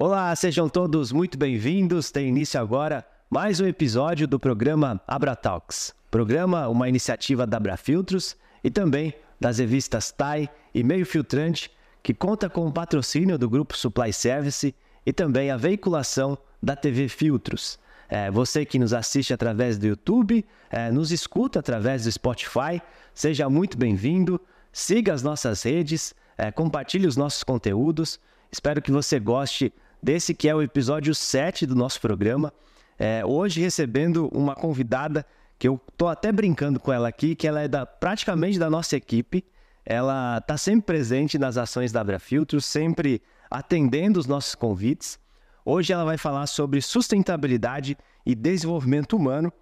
Olá, sejam todos muito bem-vindos. Tem início agora mais um episódio do programa Abra Talks. Programa, uma iniciativa da Abra Filtros e também das revistas TAI e Meio Filtrante, que conta com o patrocínio do Grupo Supply Service e também a veiculação da TV Filtros. É, você que nos assiste através do YouTube, é, nos escuta através do Spotify, seja muito bem-vindo. Siga as nossas redes, é, compartilhe os nossos conteúdos. Espero que você goste desse que é o episódio 7 do nosso programa. É, hoje recebendo uma convidada que eu tô até brincando com ela aqui, que ela é da, praticamente da nossa equipe. Ela está sempre presente nas ações da Abra Filtros, sempre atendendo os nossos convites. Hoje ela vai falar sobre sustentabilidade e desenvolvimento humano.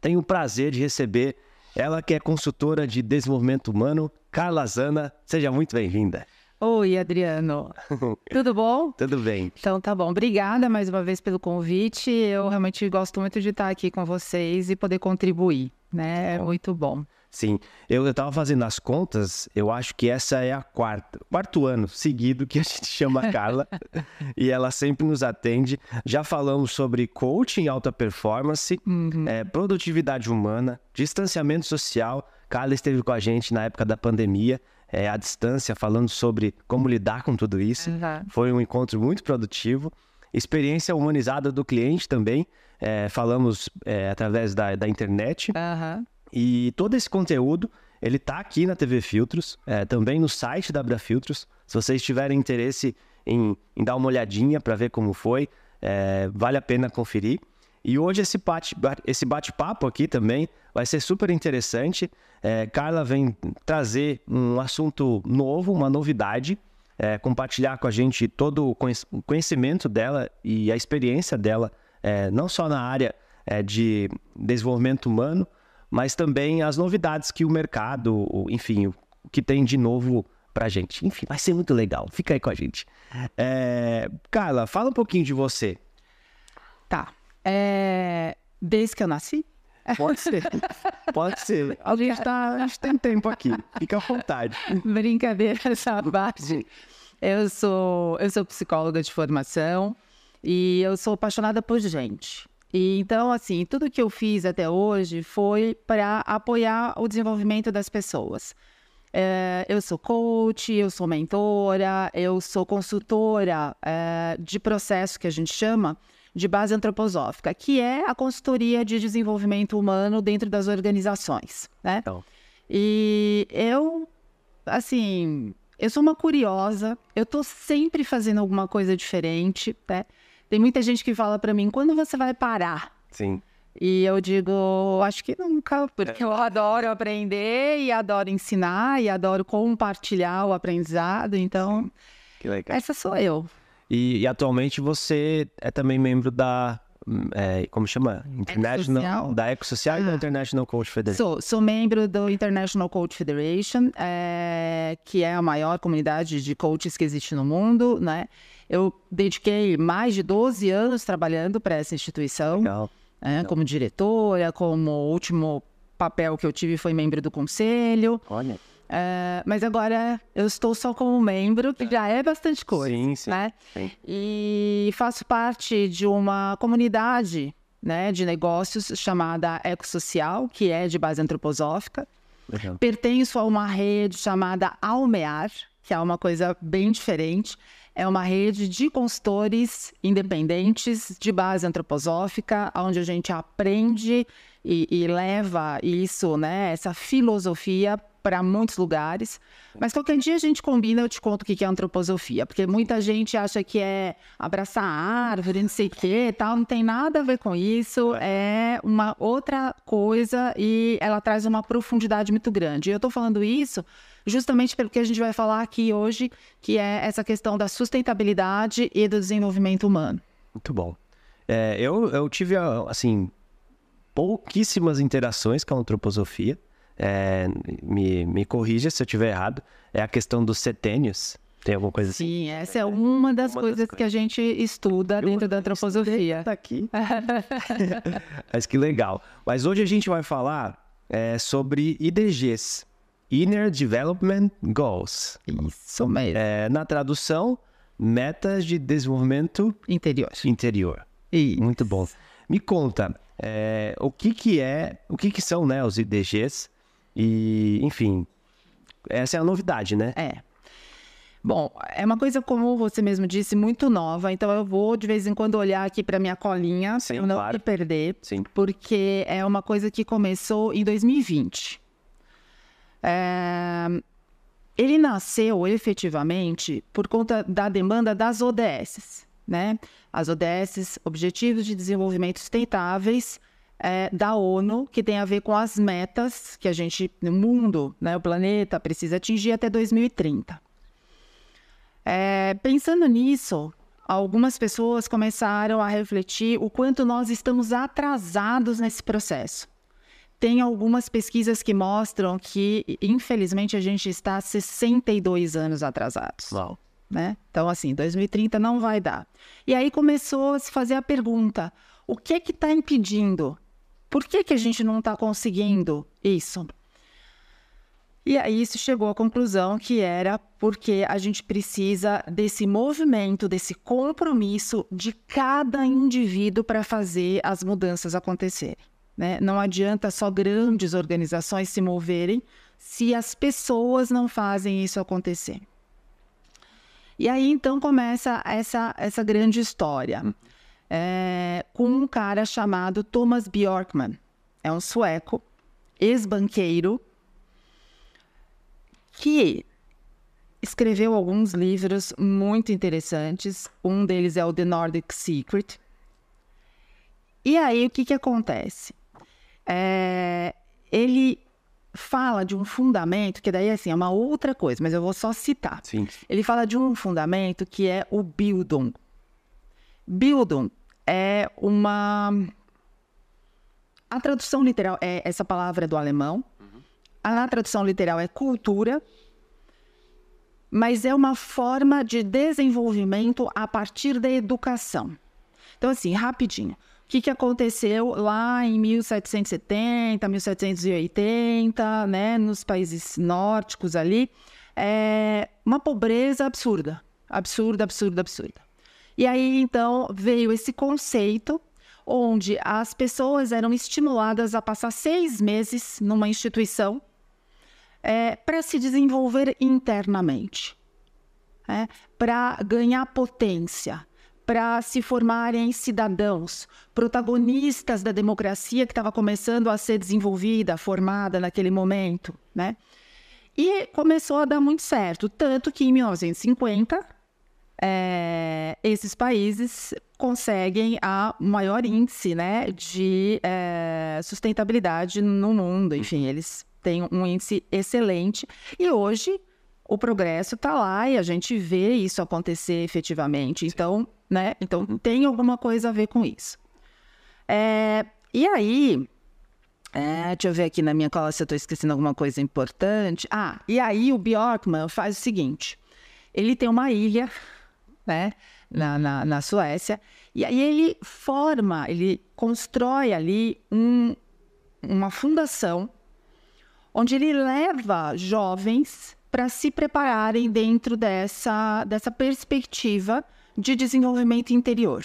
Tenho o prazer de receber ela que é consultora de desenvolvimento humano, Carla Zana. Seja muito bem-vinda. Oi, Adriano. Tudo bom? Tudo bem. Então tá bom. Obrigada mais uma vez pelo convite. Eu realmente gosto muito de estar aqui com vocês e poder contribuir, né? É muito bom. Sim, eu estava fazendo as contas, eu acho que essa é a quarta, quarto ano seguido que a gente chama a Carla e ela sempre nos atende. Já falamos sobre coaching alta performance, uhum. é, produtividade humana, distanciamento social. Carla esteve com a gente na época da pandemia, é, à distância, falando sobre como lidar com tudo isso. Uhum. Foi um encontro muito produtivo. Experiência humanizada do cliente também, é, falamos é, através da, da internet. Uhum. E todo esse conteúdo, ele tá aqui na TV Filtros, é, também no site da Abra Filtros. Se vocês tiverem interesse em, em dar uma olhadinha para ver como foi, é, vale a pena conferir. E hoje esse bate-papo esse bate aqui também vai ser super interessante. É, Carla vem trazer um assunto novo, uma novidade, é, compartilhar com a gente todo o conhecimento dela e a experiência dela, é, não só na área é, de desenvolvimento humano, mas também as novidades que o mercado, enfim, o que tem de novo pra gente. Enfim, vai ser muito legal. Fica aí com a gente. É... Carla, fala um pouquinho de você. Tá. É... Desde que eu nasci? Pode ser. Pode ser. A gente, tá, a gente tem tempo aqui. Fica à vontade. Brincadeira essa parte. Eu sou, eu sou psicóloga de formação e eu sou apaixonada por gente. E, então, assim, tudo que eu fiz até hoje foi para apoiar o desenvolvimento das pessoas. É, eu sou coach, eu sou mentora, eu sou consultora é, de processo que a gente chama de base antroposófica, que é a consultoria de desenvolvimento humano dentro das organizações, né? Então. E eu, assim, eu sou uma curiosa, eu tô sempre fazendo alguma coisa diferente, né? Tem muita gente que fala para mim, quando você vai parar? Sim. E eu digo, acho que nunca, porque eu adoro aprender e adoro ensinar e adoro compartilhar o aprendizado. Então, que legal. essa sou eu. E, e atualmente você é também membro da é, como chama? International, da Ecosocial ah, e da International Coach Federation. Sou, sou membro do International Coach Federation, é, que é a maior comunidade de coaches que existe no mundo, né? Eu dediquei mais de 12 anos trabalhando para essa instituição. Legal. Legal. Como diretora, como último papel que eu tive foi membro do conselho. Olha. É, mas agora eu estou só como membro, que já é bastante coisa. Sim, sim, né? sim. E faço parte de uma comunidade né, de negócios chamada Ecosocial, que é de base antroposófica. Legal. Pertenço a uma rede chamada Almear, que é uma coisa bem diferente é uma rede de consultores independentes de base antroposófica, onde a gente aprende e, e leva isso, né, essa filosofia para muitos lugares. Mas qualquer dia a gente combina, eu te conto o que é antroposofia, porque muita gente acha que é abraçar árvore, não sei o que, tal, não tem nada a ver com isso, é uma outra coisa e ela traz uma profundidade muito grande. E eu estou falando isso justamente pelo que a gente vai falar aqui hoje, que é essa questão da sustentabilidade e do desenvolvimento humano. Muito bom. É, eu, eu tive, assim, pouquíssimas interações com a antroposofia. É, me, me corrija se eu estiver errado. É a questão dos setênios. Tem alguma coisa assim? Sim, essa é uma das, uma coisas, das coisas que a gente estuda eu dentro da antroposofia. Tá aqui. Mas que legal. Mas hoje a gente vai falar é, sobre IDGs, Inner Development Goals. Isso mesmo. É, na tradução, Metas de Desenvolvimento Interior. Interior. Isso. Muito bom. Me conta, é, o que que é, o que que são, né, os IDGs? E, enfim, essa é a novidade, né? É. Bom, é uma coisa, como você mesmo disse, muito nova. Então eu vou de vez em quando olhar aqui para minha colinha, para não claro. me perder, Sim. porque é uma coisa que começou em 2020. É... Ele nasceu efetivamente por conta da demanda das ODS, né? As ODS, Objetivos de Desenvolvimento Sustentáveis, é, da ONU, que tem a ver com as metas que a gente, no mundo, né, o planeta, precisa atingir até 2030. É, pensando nisso, algumas pessoas começaram a refletir o quanto nós estamos atrasados nesse processo. Tem algumas pesquisas que mostram que, infelizmente, a gente está 62 anos atrasados. Né? Então, assim, 2030 não vai dar. E aí começou a se fazer a pergunta: o que é que está impedindo? Por que, que a gente não está conseguindo isso? E aí se chegou à conclusão que era porque a gente precisa desse movimento, desse compromisso de cada indivíduo para fazer as mudanças acontecerem. Né? Não adianta só grandes organizações se moverem se as pessoas não fazem isso acontecer. E aí então começa essa, essa grande história é, com um cara chamado Thomas Bjorkman. É um sueco, ex-banqueiro, que escreveu alguns livros muito interessantes. Um deles é o The Nordic Secret. E aí, o que, que acontece? É, ele fala de um fundamento, que daí assim, é uma outra coisa, mas eu vou só citar. Sim. Ele fala de um fundamento que é o Bildung. Bildung é uma. A tradução literal é essa palavra é do alemão, a tradução literal é cultura, mas é uma forma de desenvolvimento a partir da educação. Então, assim, rapidinho. O que, que aconteceu lá em 1770, 1780, né, nos países nórdicos ali? É uma pobreza absurda. Absurda, absurda, absurda. E aí, então, veio esse conceito onde as pessoas eram estimuladas a passar seis meses numa instituição é, para se desenvolver internamente, é, para ganhar potência, para se formarem cidadãos, protagonistas da democracia que estava começando a ser desenvolvida, formada naquele momento, né? E começou a dar muito certo, tanto que em 1950 é, esses países conseguem a maior índice né, de é, sustentabilidade no mundo. Enfim, eles tem um índice excelente e hoje o progresso está lá e a gente vê isso acontecer efetivamente. Então, né? Então uhum. tem alguma coisa a ver com isso. É, e aí, é, deixa eu ver aqui na minha cola se eu estou esquecendo alguma coisa importante. Ah, e aí o Bjorkman faz o seguinte: ele tem uma ilha, né, na, na, na Suécia, e aí ele forma, ele constrói ali um, uma fundação onde ele leva jovens para se prepararem dentro dessa, dessa perspectiva de desenvolvimento interior.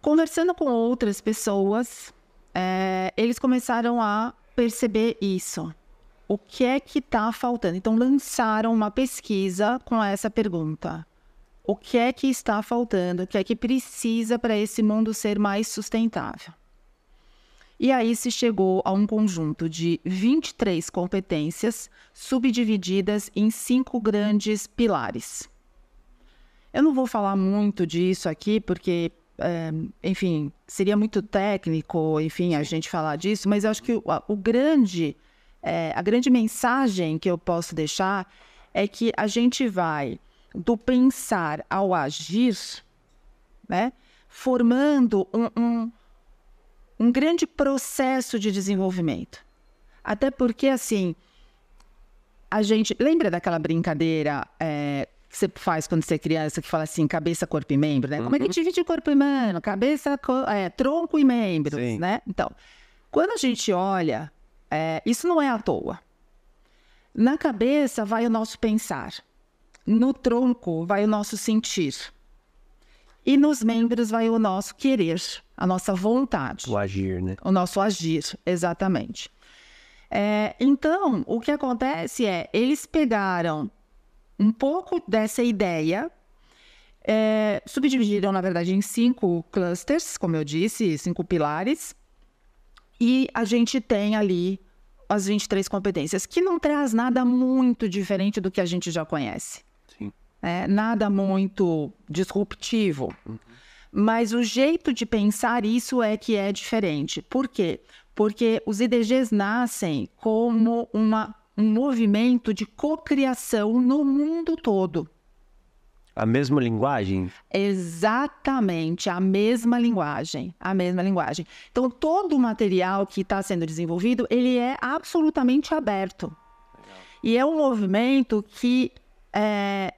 Conversando com outras pessoas, é, eles começaram a perceber isso. O que é que está faltando? Então, lançaram uma pesquisa com essa pergunta: O que é que está faltando? O que é que precisa para esse mundo ser mais sustentável? E aí se chegou a um conjunto de 23 competências subdivididas em cinco grandes pilares. Eu não vou falar muito disso aqui, porque, é, enfim, seria muito técnico, enfim, a gente falar disso, mas eu acho que o, o grande, é, a grande mensagem que eu posso deixar é que a gente vai do pensar ao agir, né, formando um, um um grande processo de desenvolvimento. Até porque, assim, a gente. Lembra daquela brincadeira é, que você faz quando você é criança, que fala assim, cabeça, corpo e membro, né? Uhum. Como é que uhum. divide corpo e membro? Cabeça, é, tronco e membros, Sim. né? Então, quando a gente olha, é, isso não é à toa. Na cabeça vai o nosso pensar. no tronco vai o nosso sentir. E nos membros vai o nosso querer, a nossa vontade. O agir, né? O nosso agir, exatamente. É, então, o que acontece é, eles pegaram um pouco dessa ideia, é, subdividiram, na verdade, em cinco clusters, como eu disse, cinco pilares, e a gente tem ali as 23 competências, que não traz nada muito diferente do que a gente já conhece. Sim. É, nada muito disruptivo. Uhum. Mas o jeito de pensar isso é que é diferente. Por quê? Porque os IDGs nascem como uma, um movimento de cocriação no mundo todo. A mesma linguagem? Exatamente, a mesma linguagem, a mesma linguagem. Então, todo o material que está sendo desenvolvido, ele é absolutamente aberto. Legal. E é um movimento que é,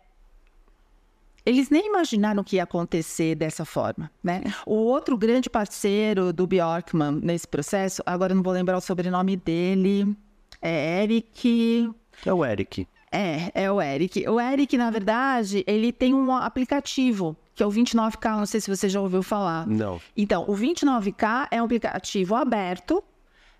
eles nem imaginaram que ia acontecer dessa forma, né? O outro grande parceiro do Bjorkman nesse processo, agora não vou lembrar o sobrenome dele, é Eric... É o Eric. É, é o Eric. O Eric, na verdade, ele tem um aplicativo que é o 29K, não sei se você já ouviu falar. Não. Então, o 29K é um aplicativo aberto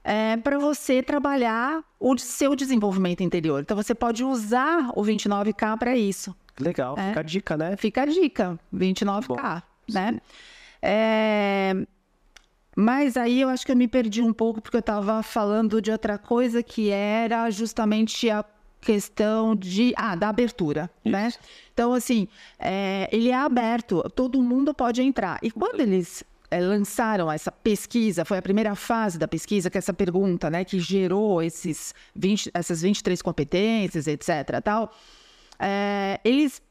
é, para você trabalhar o seu desenvolvimento interior. Então, você pode usar o 29K para isso. Legal, é. fica a dica, né? Fica a dica, 29K, Bom, né? É... Mas aí eu acho que eu me perdi um pouco porque eu estava falando de outra coisa que era justamente a questão de ah, da abertura? Isso. né? Então, assim, é, ele é aberto, todo mundo pode entrar. E quando eles é, lançaram essa pesquisa, foi a primeira fase da pesquisa, que é essa pergunta, né, que gerou esses 20, essas 23 competências, etc. Tal, é, eles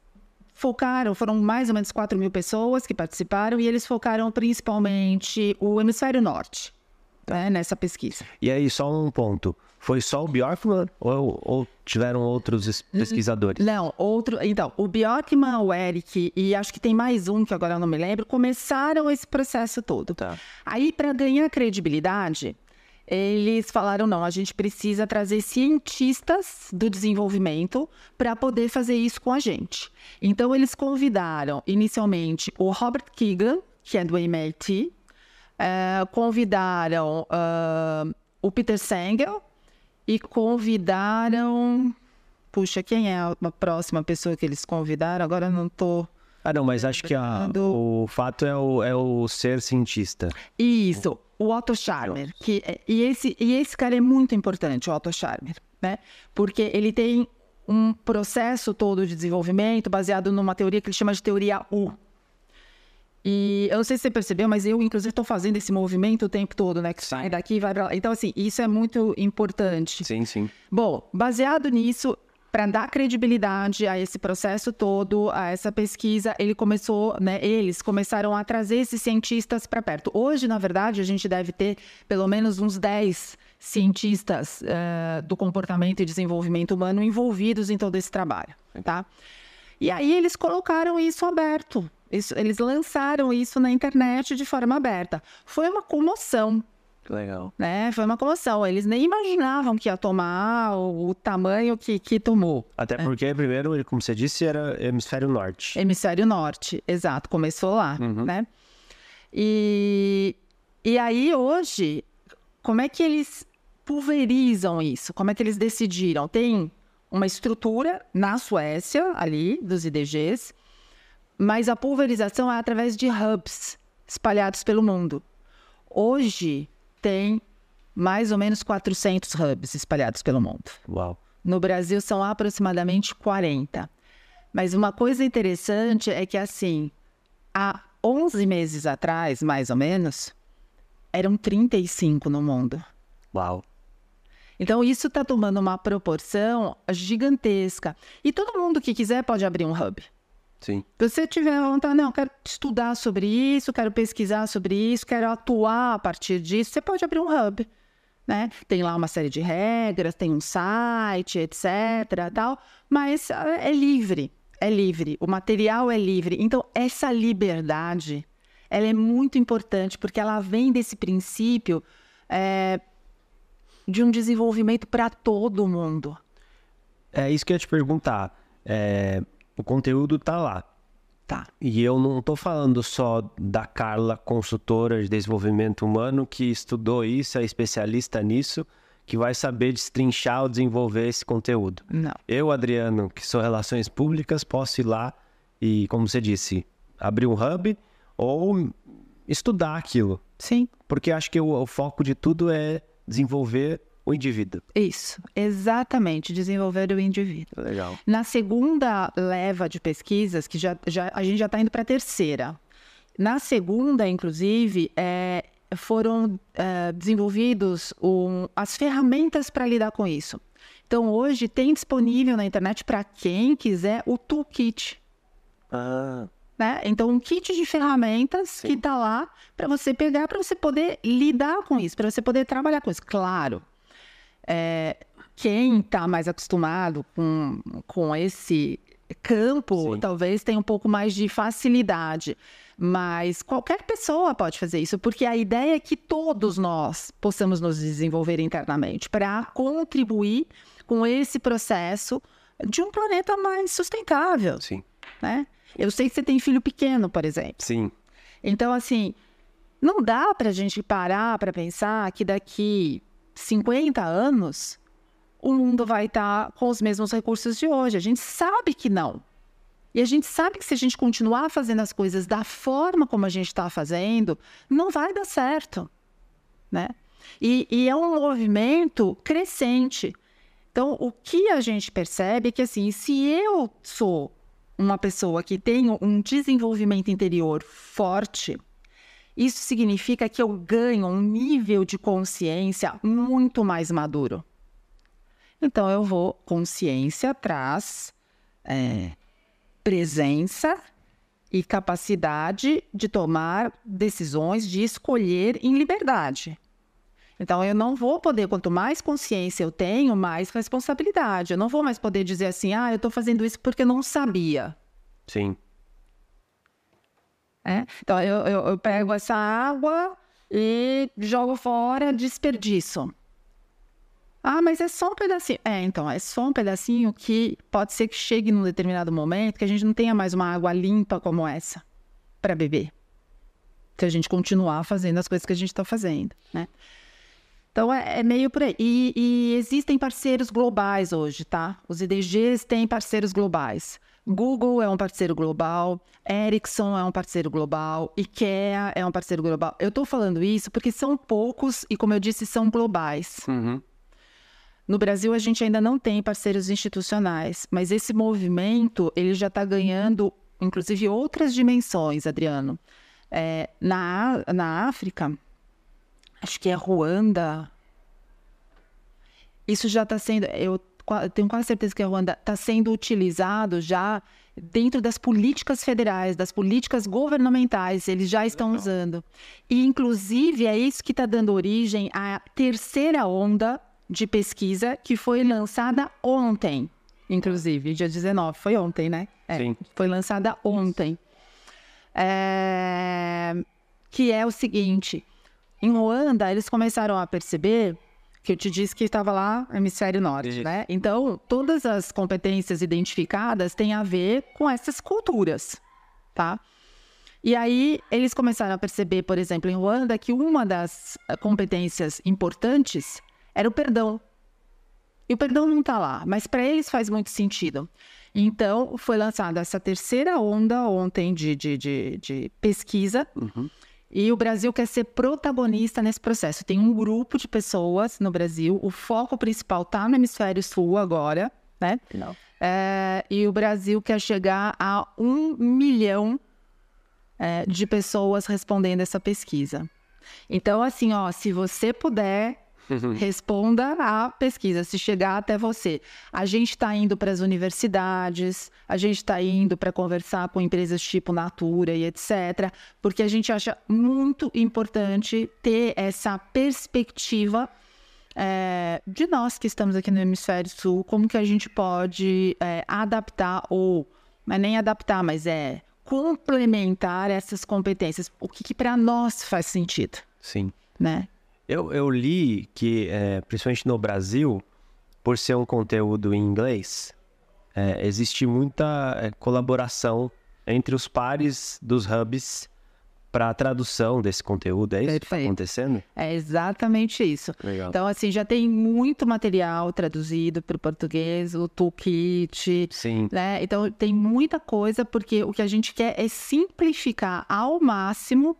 focaram, foram mais ou menos 4 mil pessoas que participaram, e eles focaram principalmente o hemisfério norte né, nessa pesquisa. E aí, só um ponto. Foi só o Bjorkman ou, ou, tiveram outros pesquisadores? Não, outro. Então, o Bjorkman, o Eric e acho que tem mais um que agora eu não me lembro, começaram esse processo todo. Tá. Aí, para ganhar credibilidade, eles falaram: não, a gente precisa trazer cientistas do desenvolvimento para poder fazer isso com a gente. Então, eles convidaram inicialmente o Robert Keegan, que é do MIT, é, convidaram uh, o Peter Sengel e convidaram. Puxa, quem é a próxima pessoa que eles convidaram? Agora eu não estou. Ah, não, mas acho que a, o fato é o, é o ser cientista. Isso, o Otto Scharmer. Que, é, e, esse, e esse cara é muito importante, o Otto Scharmer, né? Porque ele tem um processo todo de desenvolvimento baseado numa teoria que ele chama de teoria U, e eu não sei se você percebeu, mas eu, inclusive, estou fazendo esse movimento o tempo todo, né? Que sai daqui e vai para lá. Então, assim, isso é muito importante. Sim, sim. Bom, baseado nisso, para dar credibilidade a esse processo todo, a essa pesquisa, ele começou, né, eles começaram a trazer esses cientistas para perto. Hoje, na verdade, a gente deve ter pelo menos uns 10 cientistas uh, do comportamento e desenvolvimento humano envolvidos em todo esse trabalho, tá? E aí eles colocaram isso aberto isso, eles lançaram isso na internet de forma aberta. Foi uma comoção. Legal. Né? Foi uma comoção. Eles nem imaginavam que ia tomar o, o tamanho que, que tomou. Até né? porque, primeiro, como você disse, era hemisfério norte. Hemisfério norte, exato. Começou lá, uhum. né? E, e aí, hoje, como é que eles pulverizam isso? Como é que eles decidiram? Tem uma estrutura na Suécia, ali, dos IDGs, mas a pulverização é através de hubs espalhados pelo mundo. Hoje tem mais ou menos 400 hubs espalhados pelo mundo. Uau. No Brasil são aproximadamente 40. Mas uma coisa interessante é que assim, há 11 meses atrás, mais ou menos, eram 35 no mundo. Uau. Então isso está tomando uma proporção gigantesca. E todo mundo que quiser pode abrir um hub. Sim. Se você tiver vontade, não, quero estudar sobre isso, quero pesquisar sobre isso, quero atuar a partir disso, você pode abrir um hub. Né? Tem lá uma série de regras, tem um site, etc. tal, mas é, é livre, é livre, o material é livre. Então, essa liberdade ela é muito importante porque ela vem desse princípio é, de um desenvolvimento para todo mundo. É isso que eu ia te perguntar. É, o conteúdo tá lá. Tá. E eu não estou falando só da Carla, consultora de desenvolvimento humano, que estudou isso, é especialista nisso, que vai saber destrinchar ou desenvolver esse conteúdo. Não. Eu, Adriano, que sou relações públicas, posso ir lá e, como você disse, abrir um hub ou estudar aquilo. Sim. Porque acho que o, o foco de tudo é desenvolver o indivíduo. Isso, exatamente, desenvolver o indivíduo. Legal. Na segunda leva de pesquisas, que já, já a gente já está indo para a terceira. Na segunda, inclusive, é, foram é, desenvolvidos um, as ferramentas para lidar com isso. Então, hoje tem disponível na internet para quem quiser o toolkit. Ah. Né? Então, um kit de ferramentas Sim. que está lá para você pegar, para você poder lidar com isso, para você poder trabalhar com isso. Claro, é, quem está mais acostumado com, com esse campo, Sim. talvez tenha um pouco mais de facilidade. Mas qualquer pessoa pode fazer isso, porque a ideia é que todos nós possamos nos desenvolver internamente para contribuir com esse processo de um planeta mais sustentável. Sim. Né? Eu sei que você tem filho pequeno, por exemplo. Sim. Então, assim, não dá para a gente parar para pensar que daqui 50 anos, o mundo vai estar com os mesmos recursos de hoje. A gente sabe que não. E a gente sabe que se a gente continuar fazendo as coisas da forma como a gente está fazendo, não vai dar certo, né? E, e, é um movimento crescente. Então, o que a gente percebe é que, assim, se eu sou uma pessoa que tem um desenvolvimento interior forte, isso significa que eu ganho um nível de consciência muito mais maduro. Então, eu vou. Consciência traz é, presença e capacidade de tomar decisões, de escolher em liberdade. Então, eu não vou poder, quanto mais consciência eu tenho, mais responsabilidade. Eu não vou mais poder dizer assim, ah, eu estou fazendo isso porque eu não sabia. Sim. É? Então, eu, eu, eu pego essa água e jogo fora, desperdício. Ah, mas é só um pedacinho. É, então, é só um pedacinho que pode ser que chegue num determinado momento que a gente não tenha mais uma água limpa como essa para beber. Se a gente continuar fazendo as coisas que a gente está fazendo, né? Então, é, é, meio por aí. E, e existem parceiros globais hoje, tá? Os IDGs têm parceiros globais. Google é um parceiro global, Ericsson é um parceiro global, IKEA é um parceiro global. Eu estou falando isso porque são poucos e, como eu disse, são globais. Uhum. No Brasil, a gente ainda não tem parceiros institucionais, mas esse movimento ele já está ganhando, inclusive, outras dimensões, Adriano. É, na, na África, acho que é Ruanda. Isso já está sendo. Eu tenho quase certeza que a Ruanda está sendo utilizado já dentro das políticas federais, das políticas governamentais, eles já estão Legal. usando. E, inclusive, é isso que está dando origem à terceira onda de pesquisa que foi lançada ontem, inclusive, dia 19, foi ontem, né? É, Sim. Foi lançada ontem. É... Que é o seguinte: em Ruanda, eles começaram a perceber que eu te disse que estava lá no hemisfério norte, Isso. né? Então, todas as competências identificadas têm a ver com essas culturas, tá? E aí, eles começaram a perceber, por exemplo, em Ruanda, que uma das eh, competências importantes era o perdão. E o perdão não está lá, mas para eles faz muito sentido. Então, foi lançada essa terceira onda ontem de, de, de, de pesquisa. Uhum. E o Brasil quer ser protagonista nesse processo. Tem um grupo de pessoas no Brasil, o foco principal está no hemisfério sul agora, né? Não. É, e o Brasil quer chegar a um milhão é, de pessoas respondendo essa pesquisa. Então, assim, ó, se você puder Uhum. Responda à pesquisa, se chegar até você. A gente está indo para as universidades, a gente está indo para conversar com empresas tipo Natura e etc., porque a gente acha muito importante ter essa perspectiva é, de nós que estamos aqui no Hemisfério Sul, como que a gente pode é, adaptar, ou é nem adaptar, mas é complementar essas competências, o que, que para nós faz sentido. Sim. Né? Eu, eu li que, é, principalmente no Brasil, por ser um conteúdo em inglês, é, existe muita é, colaboração entre os pares dos hubs para a tradução desse conteúdo. É isso Perfeito. que está acontecendo? É exatamente isso. Legal. Então, assim, já tem muito material traduzido para o português, o toolkit. Sim. Né? Então, tem muita coisa, porque o que a gente quer é simplificar ao máximo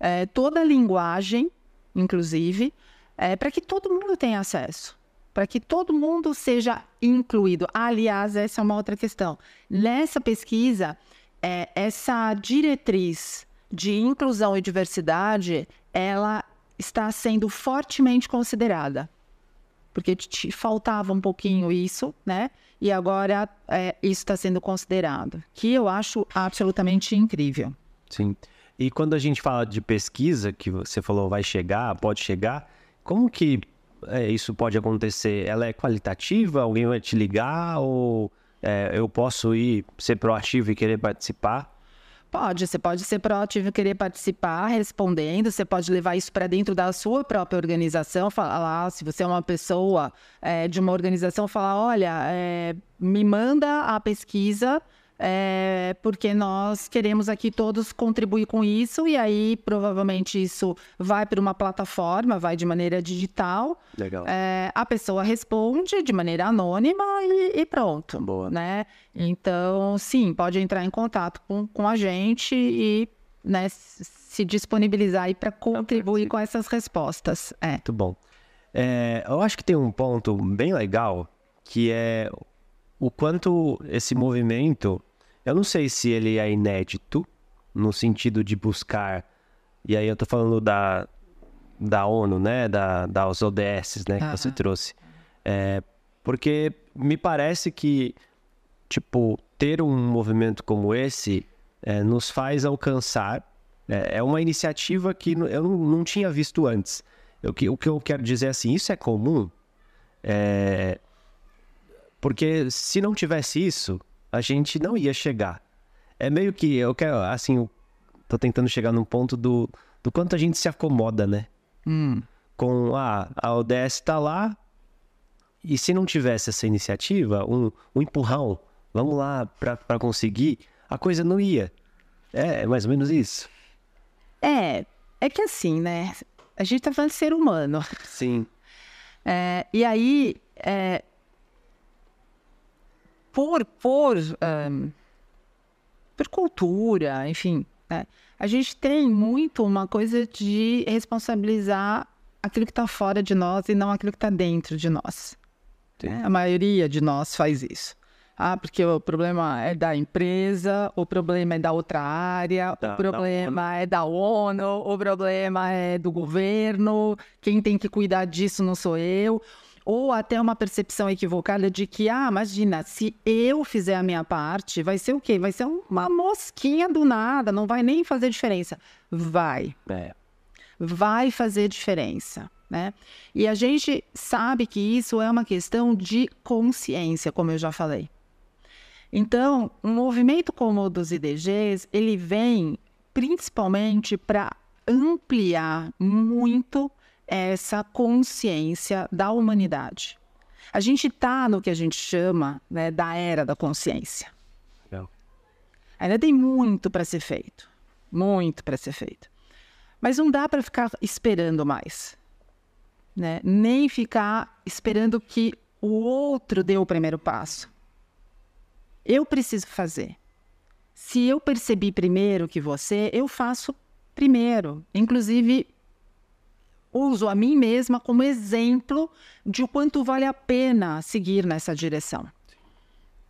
é, toda a linguagem, inclusive, é, para que todo mundo tenha acesso. Para que todo mundo seja incluído. Aliás, essa é uma outra questão. Nessa pesquisa, é, essa diretriz de inclusão e diversidade, ela está sendo fortemente considerada. Porque te faltava um pouquinho isso, né? E agora é, isso está sendo considerado, que eu acho absolutamente incrível. Sim. E quando a gente fala de pesquisa, que você falou vai chegar, pode chegar, como que é, isso pode acontecer? Ela é qualitativa? Alguém vai te ligar? Ou é, eu posso ir ser proativo e querer participar? Pode, você pode ser proativo e querer participar respondendo, você pode levar isso para dentro da sua própria organização, falar, se você é uma pessoa é, de uma organização, falar, olha, é, me manda a pesquisa é, porque nós queremos aqui todos contribuir com isso, e aí provavelmente isso vai para uma plataforma, vai de maneira digital. Legal. É, a pessoa responde de maneira anônima e, e, pronto. Boa. Né? Então, sim, pode entrar em contato com, com a gente e né, se disponibilizar para contribuir com essas respostas. É. Muito bom. É, eu acho que tem um ponto bem legal que é o quanto esse movimento eu não sei se ele é inédito, no sentido de buscar. E aí eu tô falando da, da ONU, né? Da, das ODS, né? Que você trouxe. É, porque me parece que, tipo, ter um movimento como esse é, nos faz alcançar. É, é, uma iniciativa que eu não, não tinha visto antes. Eu, que, o que eu quero dizer é assim, isso é comum? É, porque se não tivesse isso, a gente não ia chegar. É meio que eu quero, assim, eu tô tentando chegar num ponto do, do quanto a gente se acomoda, né? Hum. Com ah, a ODS tá lá, e se não tivesse essa iniciativa, um, um empurrão, vamos lá para conseguir, a coisa não ia. É, é mais ou menos isso. É, é que assim, né? A gente tá falando de ser humano. Sim. É, e aí, é, por, por, um, por cultura, enfim, né? a gente tem muito uma coisa de responsabilizar aquilo que está fora de nós e não aquilo que está dentro de nós. Né? A maioria de nós faz isso. Ah, porque o problema é da empresa, o problema é da outra área, da, o problema da é da ONU, o problema é do governo, quem tem que cuidar disso não sou eu ou até uma percepção equivocada de que, ah, imagina, se eu fizer a minha parte, vai ser o quê? Vai ser uma mosquinha do nada, não vai nem fazer diferença. Vai. É. Vai fazer diferença. Né? E a gente sabe que isso é uma questão de consciência, como eu já falei. Então, um movimento como o dos IDGs, ele vem principalmente para ampliar muito essa consciência da humanidade. A gente está no que a gente chama né, da era da consciência. Legal. Ainda tem muito para ser feito. Muito para ser feito. Mas não dá para ficar esperando mais. Né? Nem ficar esperando que o outro dê o primeiro passo. Eu preciso fazer. Se eu percebi primeiro que você, eu faço primeiro. Inclusive, uso a mim mesma como exemplo de o quanto vale a pena seguir nessa direção.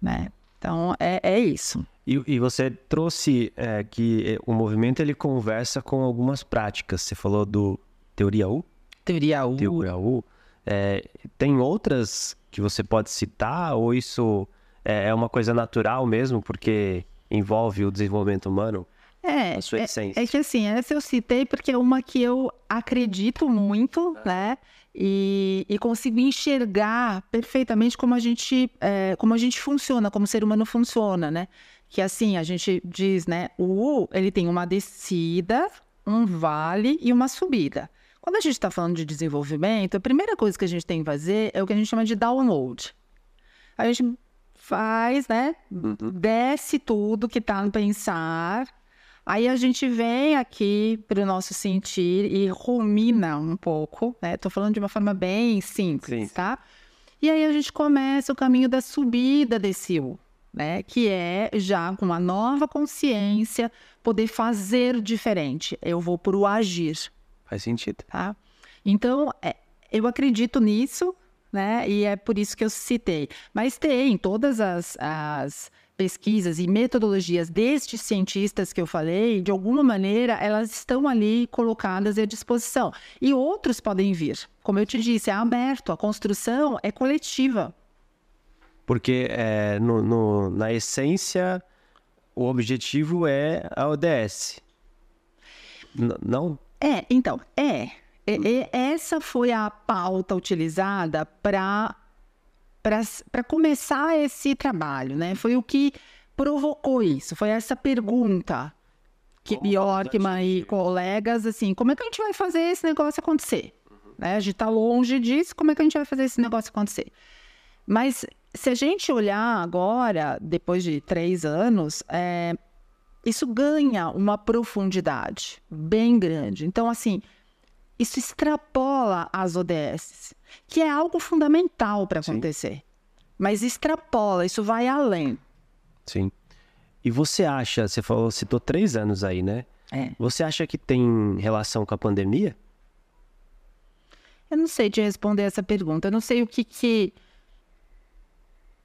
Né? Então, é, é isso. E, e, você trouxe é, que o movimento ele conversa com algumas práticas. Você falou do Teoria U? Teoria U. Teoria U. É, tem outras que você pode citar ou isso é, é uma coisa natural mesmo, porque envolve o desenvolvimento humano? É, sua essência. É, é que assim, essa eu citei porque é uma que eu acredito muito, é. né? E, e, consigo enxergar perfeitamente como a gente é, como a gente funciona, como o ser humano funciona, né? Que assim, a gente diz, né? O U, ele tem uma descida, um vale e uma subida. Quando a gente está falando de desenvolvimento, a primeira coisa que a gente tem que fazer é o que a gente chama de download. A gente faz, né? Uhum. Desce tudo que tá no pensar. Aí a gente vem aqui para o nosso sentir e rumina um pouco, né? Tô falando de uma forma bem simples, Sim. tá? E aí a gente começa o caminho da subida desse U, né? Que é já com uma nova consciência poder fazer diferente. Eu vou por o agir. Faz sentido. Tá? Então, é, eu acredito nisso, né? E é por isso que eu citei. Mas tem todas as, as pesquisas e metodologias destes cientistas que eu falei, de alguma maneira, elas estão ali colocadas à disposição. E outros podem vir. Como eu te disse, é aberto, a construção é coletiva. Porque é, no, no, na essência, o objetivo é a ODS. N não? É, então, é. É, essa foi a pauta utilizada para para começar esse trabalho, né? Foi o que provocou isso, foi essa pergunta que Bjorkman e colegas, assim, como é que a gente vai fazer esse negócio acontecer? Uhum. Né? A gente está longe disso, como é que a gente vai fazer esse negócio acontecer? Mas se a gente olhar agora, depois de três anos, é, isso ganha uma profundidade bem grande. Então, assim, isso extrapola as ODS, que é algo fundamental para acontecer. Sim. Mas extrapola, isso vai além. Sim. E você acha, você falou, citou três anos aí, né? É. Você acha que tem relação com a pandemia? Eu não sei te responder essa pergunta. Eu não sei o que que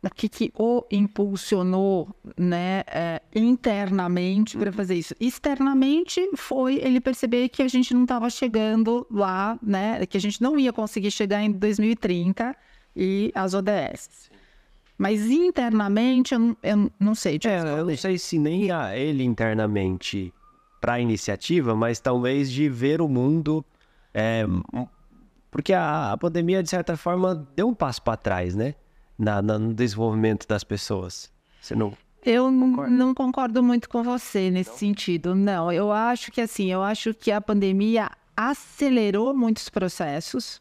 o que, que o impulsionou né, é, internamente para fazer isso. Externamente foi ele perceber que a gente não estava chegando lá, né, que a gente não ia conseguir chegar em 2030 e as ODS. Mas internamente eu, eu não sei. É, eu não sei se nem a ele internamente para a iniciativa, mas talvez de ver o mundo. É, porque a, a pandemia, de certa forma, deu um passo para trás, né? Na, na, no desenvolvimento das pessoas. Você não. Eu concorda? não concordo muito com você nesse não? sentido, não. Eu acho que assim, eu acho que a pandemia acelerou muitos processos.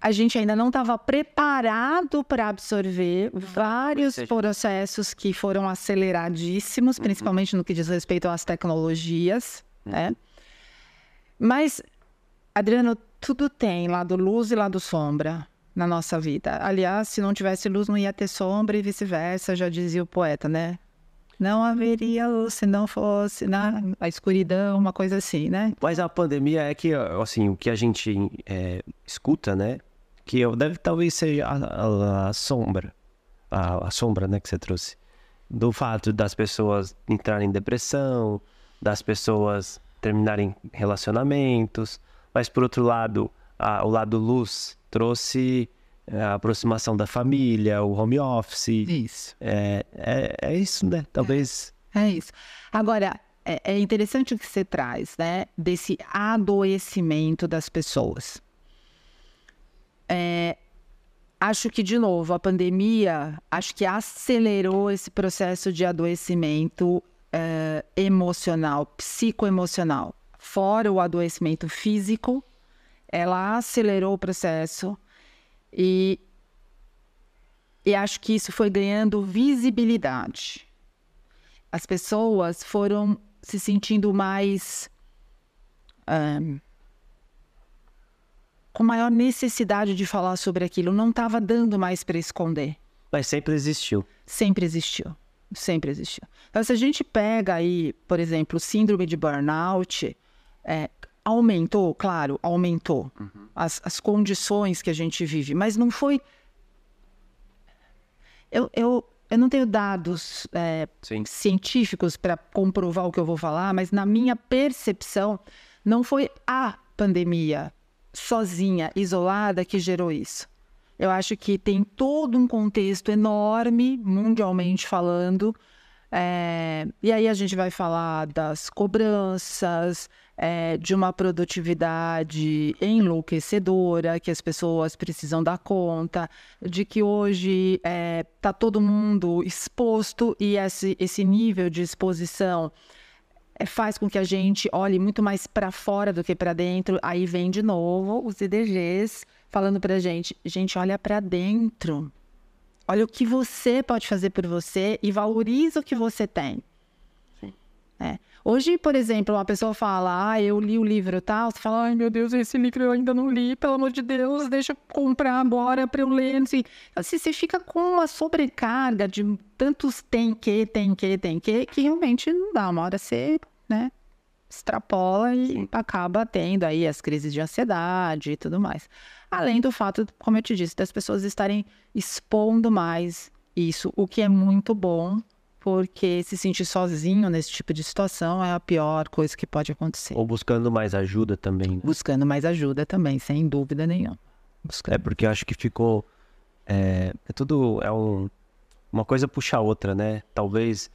A gente ainda não estava preparado para absorver vários processos que foram aceleradíssimos, uhum. principalmente no que diz respeito às tecnologias, uhum. né? Mas, Adriano, tudo tem lado luz e lado sombra na nossa vida. Aliás, se não tivesse luz, não ia ter sombra e vice-versa, já dizia o poeta, né? Não haveria luz se não fosse né? a escuridão, uma coisa assim, né? Mas a pandemia é que, assim, o que a gente é, escuta, né? Que deve talvez seja a, a, a sombra, a, a, sombra, né, que você trouxe. Do fato das pessoas entrarem em depressão, das pessoas terminarem relacionamentos, mas por outro lado, o lado luz trouxe é, a aproximação da família, o home office. Isso. É, é, é isso, né? Talvez. É, é isso. Agora, é, é, interessante o que você traz, né? Desse adoecimento das pessoas. É, acho que, de novo, a pandemia, acho que acelerou esse processo de adoecimento é, emocional, psicoemocional. Fora o adoecimento físico, ela acelerou o processo e, e acho que isso foi ganhando visibilidade. As pessoas foram se sentindo mais. Um, com maior necessidade de falar sobre aquilo. Não estava dando mais para esconder. Mas sempre existiu. Sempre existiu. Sempre existiu. Então, se a gente pega aí, por exemplo, síndrome de burnout, é, aumentou, claro, aumentou uhum. as, as condições que a gente vive, mas não foi. Eu, eu, eu não tenho dados é, científicos para comprovar o que eu vou falar, mas na minha percepção, não foi a pandemia sozinha, isolada, que gerou isso. Eu acho que tem todo um contexto enorme, mundialmente falando, é, e aí a gente vai falar das cobranças, é, de uma produtividade enlouquecedora, que as pessoas precisam dar conta, de que hoje está é, tá todo mundo exposto e esse, esse nível de exposição é, faz com que a gente olhe muito mais para fora do que para dentro. Aí vem de novo os IDGs falando para a gente: gente, olha para dentro. Olha o que você pode fazer por você e valoriza o que você tem. Sim. É. Hoje, por exemplo, uma pessoa fala, ah, eu li o livro tal, você fala, ai meu Deus, esse livro eu ainda não li, pelo amor de Deus, deixa eu comprar agora para eu ler. Assim, assim, você fica com uma sobrecarga de tantos tem que, tem que, tem que, que realmente não dá. Uma hora você, né, extrapola e acaba tendo aí as crises de ansiedade e tudo mais. Além do fato, como eu te disse, das pessoas estarem expondo mais isso, o que é muito bom, porque se sentir sozinho nesse tipo de situação é a pior coisa que pode acontecer. Ou buscando mais ajuda também. Né? Buscando mais ajuda também, sem dúvida nenhuma. Buscando. É porque eu acho que ficou. É, é tudo. É um, uma coisa puxa a outra, né? Talvez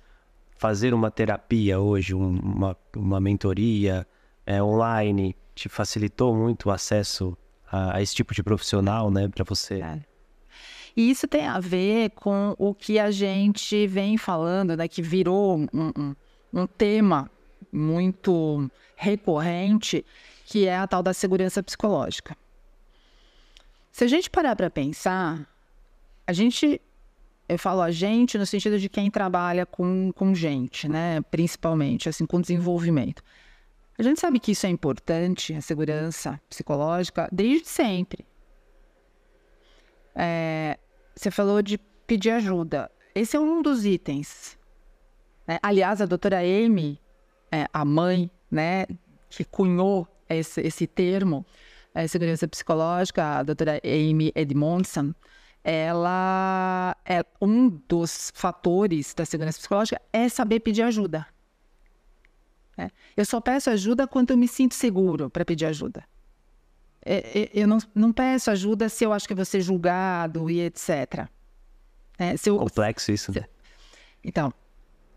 fazer uma terapia hoje, uma, uma mentoria é, online, te facilitou muito o acesso a, a esse tipo de profissional, né, para você? É. E isso tem a ver com o que a gente vem falando, né, que virou um, um, um tema muito recorrente, que é a tal da segurança psicológica. Se a gente parar para pensar, a gente eu falo a gente no sentido de quem trabalha com, com gente, né? Principalmente, assim, com desenvolvimento. A gente sabe que isso é importante, a segurança psicológica, desde sempre. É, você falou de pedir ajuda. Esse é um dos itens. Né? Aliás, a doutora Amy, é, a mãe, né, que cunhou esse, esse termo, é, segurança psicológica, a doutora Amy Edmondson, ela é um dos fatores da segurança psicológica é saber pedir ajuda. É. Eu só peço ajuda quando eu me sinto seguro para pedir ajuda. É, é, eu não, não, peço ajuda se eu acho que vou ser julgado e etc. É, eu, Complexo isso, né? Então,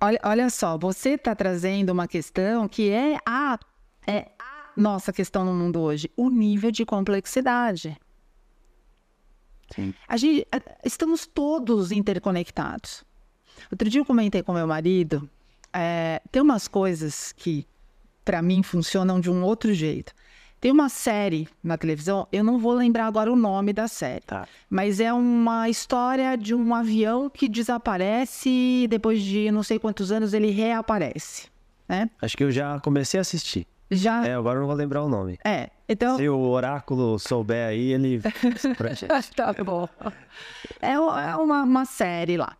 olha, olha só, você está trazendo uma questão que é a, é a nossa questão no mundo hoje, o nível de complexidade. Sim. A gente, estamos todos interconectados. Outro dia eu comentei com meu marido, é, tem umas coisas que para mim funcionam de um outro jeito. Tem uma série na televisão, eu não vou lembrar agora o nome da série, tá. mas é uma história de um avião que desaparece e depois de não sei quantos anos ele reaparece. Né? Acho que eu já comecei a assistir. Já. É, agora eu não vou lembrar o nome. É, então. Se o oráculo souber aí, ele. tá bom. É, é uma, uma série lá.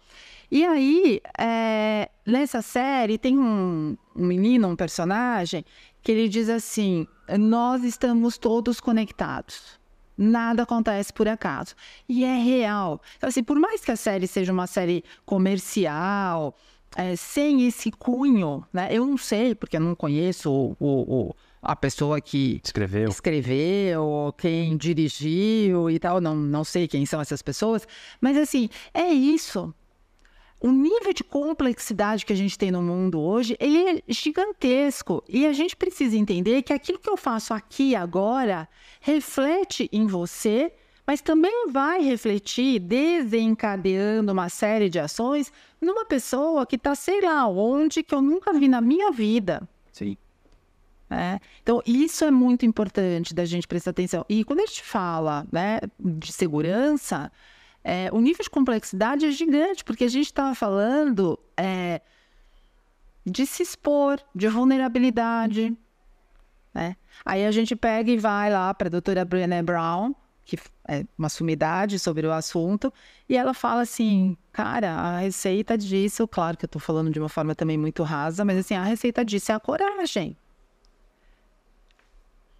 E aí, é, nessa série, tem um, um menino, um personagem, que ele diz assim: Nós estamos todos conectados. Nada acontece por acaso. E é real. Então, assim, por mais que a série seja uma série comercial, é, sem esse cunho, né? Eu não sei, porque eu não conheço o, o, a pessoa que escreveu. escreveu, quem dirigiu e tal, não, não sei quem são essas pessoas, mas assim, é isso. O nível de complexidade que a gente tem no mundo hoje, ele é gigantesco. E a gente precisa entender que aquilo que eu faço aqui agora reflete em você mas também vai refletir desencadeando uma série de ações numa pessoa que está, sei lá, onde que eu nunca vi na minha vida. Sim. É? Então, isso é muito importante da gente prestar atenção. E quando a gente fala né, de segurança, é, o nível de complexidade é gigante, porque a gente estava falando é, de se expor, de vulnerabilidade. Né? Aí a gente pega e vai lá para a doutora Brené Brown, que é uma sumidade sobre o assunto, e ela fala assim, cara, a receita disso, claro que eu estou falando de uma forma também muito rasa, mas assim, a receita disso é a coragem.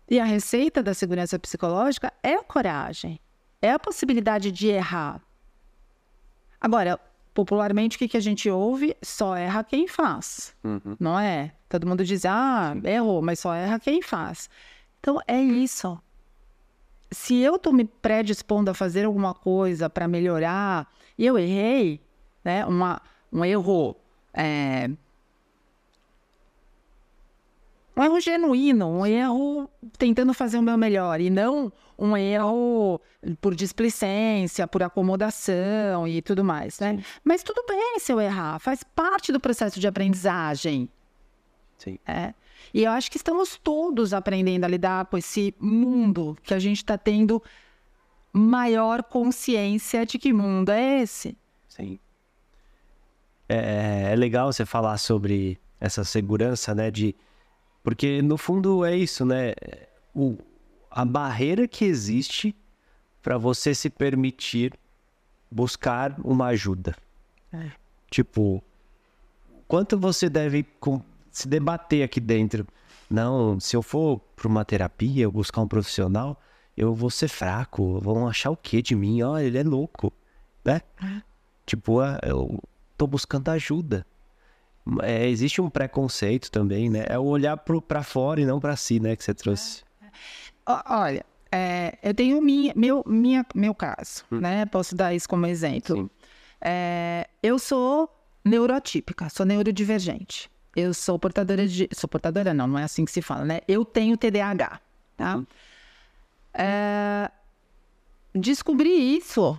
E a receita da segurança psicológica é a coragem, é a possibilidade de errar. Agora, popularmente, o que, que a gente ouve? Só erra quem faz, uhum. não é? Todo mundo diz, ah, errou, mas só erra quem faz. Então, é isso se eu estou me predispondo a fazer alguma coisa para melhorar e eu errei, né, uma, um erro, é, um erro genuíno, um erro tentando fazer o meu melhor e não um erro por displicência, por acomodação e tudo mais, né? Mas tudo bem se eu errar, faz parte do processo de aprendizagem. Sim. É. E eu acho que estamos todos aprendendo a lidar com esse mundo que a gente está tendo maior consciência de que mundo é esse. Sim. É, é legal você falar sobre essa segurança, né? De porque no fundo é isso, né? O, a barreira que existe para você se permitir buscar uma ajuda. É. Tipo, quanto você deve se debater aqui dentro? Não, se eu for para uma terapia, eu buscar um profissional, eu vou ser fraco, vão achar o que de mim? Olha, ele é louco, né? É. Tipo, ah, eu tô buscando ajuda. É, existe um preconceito também, né? É o olhar para fora e não para si, né? Que você trouxe. Olha, é, eu tenho minha, meu, minha, meu caso, hum. né? Posso dar isso como exemplo. É, eu sou neurotípica, sou neurodivergente. Eu sou portadora de. Sou portadora, não, não é assim que se fala, né? Eu tenho TDAH, tá? Hum. É, descobri isso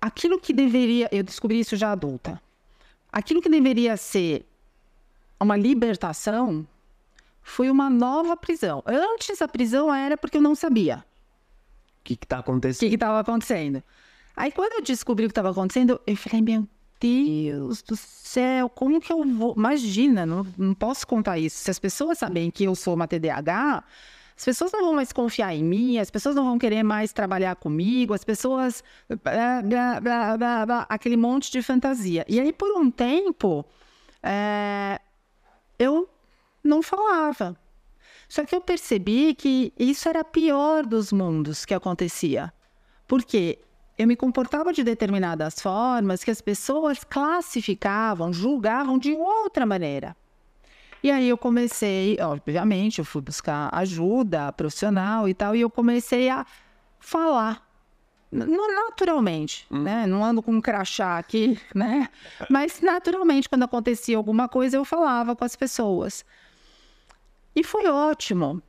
aquilo que deveria, eu descobri isso já adulta, aquilo que deveria ser uma libertação foi uma nova prisão. Antes a prisão era porque eu não sabia. O que está acontecendo? O que estava acontecendo. Aí quando eu descobri o que estava acontecendo, eu falei, meu Deus do céu, como que eu vou. Imagina, não, não posso contar isso. Se as pessoas sabem que eu sou uma TDAH, as pessoas não vão mais confiar em mim, as pessoas não vão querer mais trabalhar comigo, as pessoas. Blá, blá, blá, blá aquele monte de fantasia. E aí, por um tempo, é, eu não falava. Só que eu percebi que isso era pior dos mundos que acontecia. Porque eu me comportava de determinadas formas que as pessoas classificavam, julgavam de outra maneira. E aí eu comecei, obviamente, eu fui buscar ajuda profissional e tal, e eu comecei a falar naturalmente, hum. né? Não ando com um crachá aqui, né? Mas naturalmente, quando acontecia alguma coisa, eu falava com as pessoas. E foi ótimo.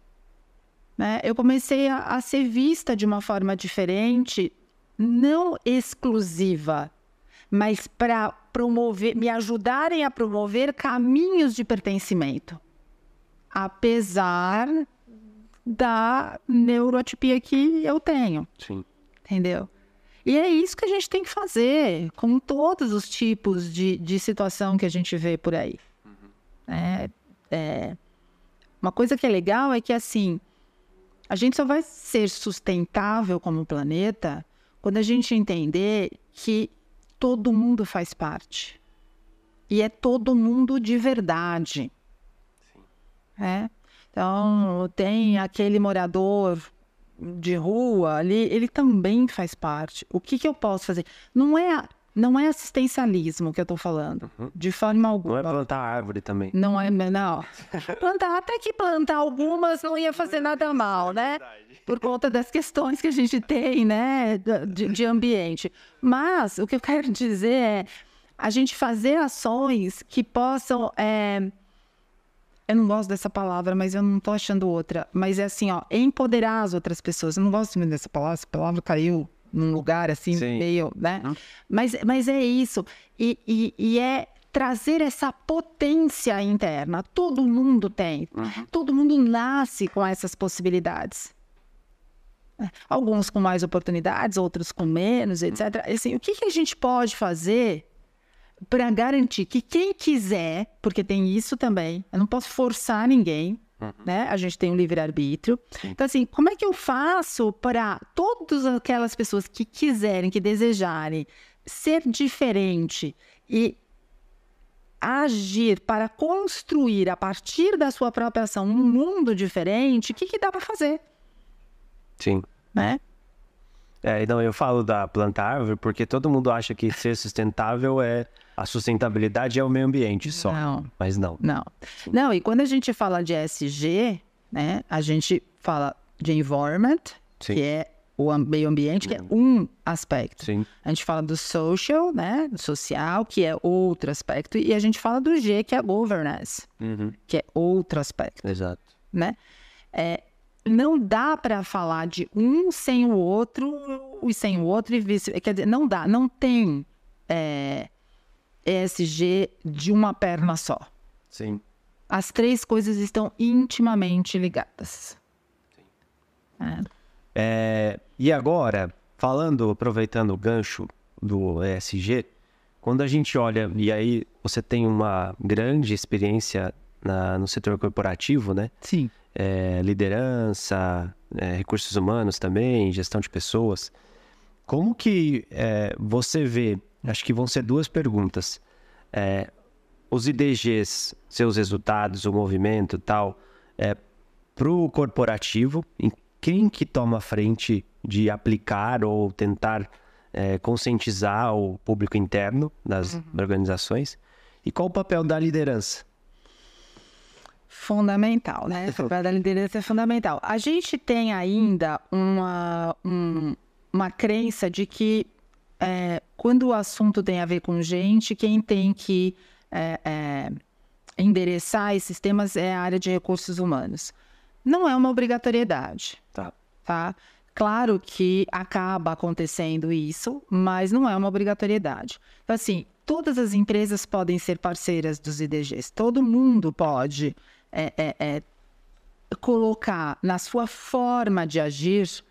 Né? Eu comecei a, a ser vista de uma forma diferente, não exclusiva, mas para promover, me ajudarem a promover caminhos de pertencimento, apesar da neurotipia que eu tenho. Sim. Entendeu? E é isso que a gente tem que fazer com todos os tipos de, de situação que a gente vê por aí. Uhum. É, é, uma coisa que é legal é que, assim, a gente só vai ser sustentável como planeta quando a gente entender que todo mundo faz parte. E é todo mundo de verdade. Sim. É? Então, tem aquele morador de rua ali, ele também faz parte. O que, que eu posso fazer? Não é não é assistencialismo que eu estou falando, uhum. de forma alguma. Não é plantar árvore também. Não é, não. plantar, até que plantar algumas não ia fazer nada mal, né? Por conta das questões que a gente tem, né, de, de ambiente. Mas o que eu quero dizer é a gente fazer ações que possam. É... Eu não gosto dessa palavra, mas eu não estou achando outra. Mas é assim, ó, empoderar as outras pessoas. Eu não gosto muito dessa palavra, essa palavra caiu num lugar assim, Sim. meio, né? Uhum. Mas, mas é isso. E, e, e, é trazer essa potência interna. Todo mundo tem. Uhum. Todo mundo nasce com essas possibilidades. É, alguns com mais oportunidades, outros com menos, etc. Assim, o que, que a gente pode fazer para garantir que quem quiser, porque tem isso também, eu não posso forçar ninguém, Uhum. Né? A gente tem um livre-arbítrio. Então, assim, como é que eu faço para todas aquelas pessoas que quiserem, que desejarem ser diferente e agir para construir a partir da sua própria ação um mundo diferente, o que, que dá para fazer? Sim. Né? É, então eu falo da planta árvore porque todo mundo acha que ser sustentável é a sustentabilidade é o meio ambiente só. Não. Mas não. Não. Não, e quando a gente fala de SG, né, a gente fala de environment, Sim. que é o meio ambiente, que é um aspecto. Sim. A gente fala do social, né, do social, que é outro aspecto, e a gente fala do G, que é governance, uhum. que é outro aspecto. Exato. Né? É, não dá para falar de um sem o outro e sem o outro e vice quer dizer não dá não tem é, ESG de uma perna só sim as três coisas estão intimamente ligadas sim. É. É, e agora falando, aproveitando o gancho do ESG, quando a gente olha, e aí você tem uma grande experiência na, no setor corporativo, né? Sim. É, liderança, é, recursos humanos também, gestão de pessoas. Como que é, você vê, acho que vão ser duas perguntas, é, os IDGs, seus resultados, o movimento tal, é, para o corporativo, em quem que toma a frente de aplicar ou tentar é, conscientizar o público interno das uhum. organizações? E qual o papel da liderança? Fundamental, né? O papel da liderança é fundamental. A gente tem ainda uma, um, uma crença de que é, quando o assunto tem a ver com gente, quem tem que é, é, endereçar esses temas é a área de recursos humanos. Não é uma obrigatoriedade. Tá. tá? Claro que acaba acontecendo isso, mas não é uma obrigatoriedade. Então, assim, todas as empresas podem ser parceiras dos IDGs. Todo mundo pode é, é, é, colocar na sua forma de agir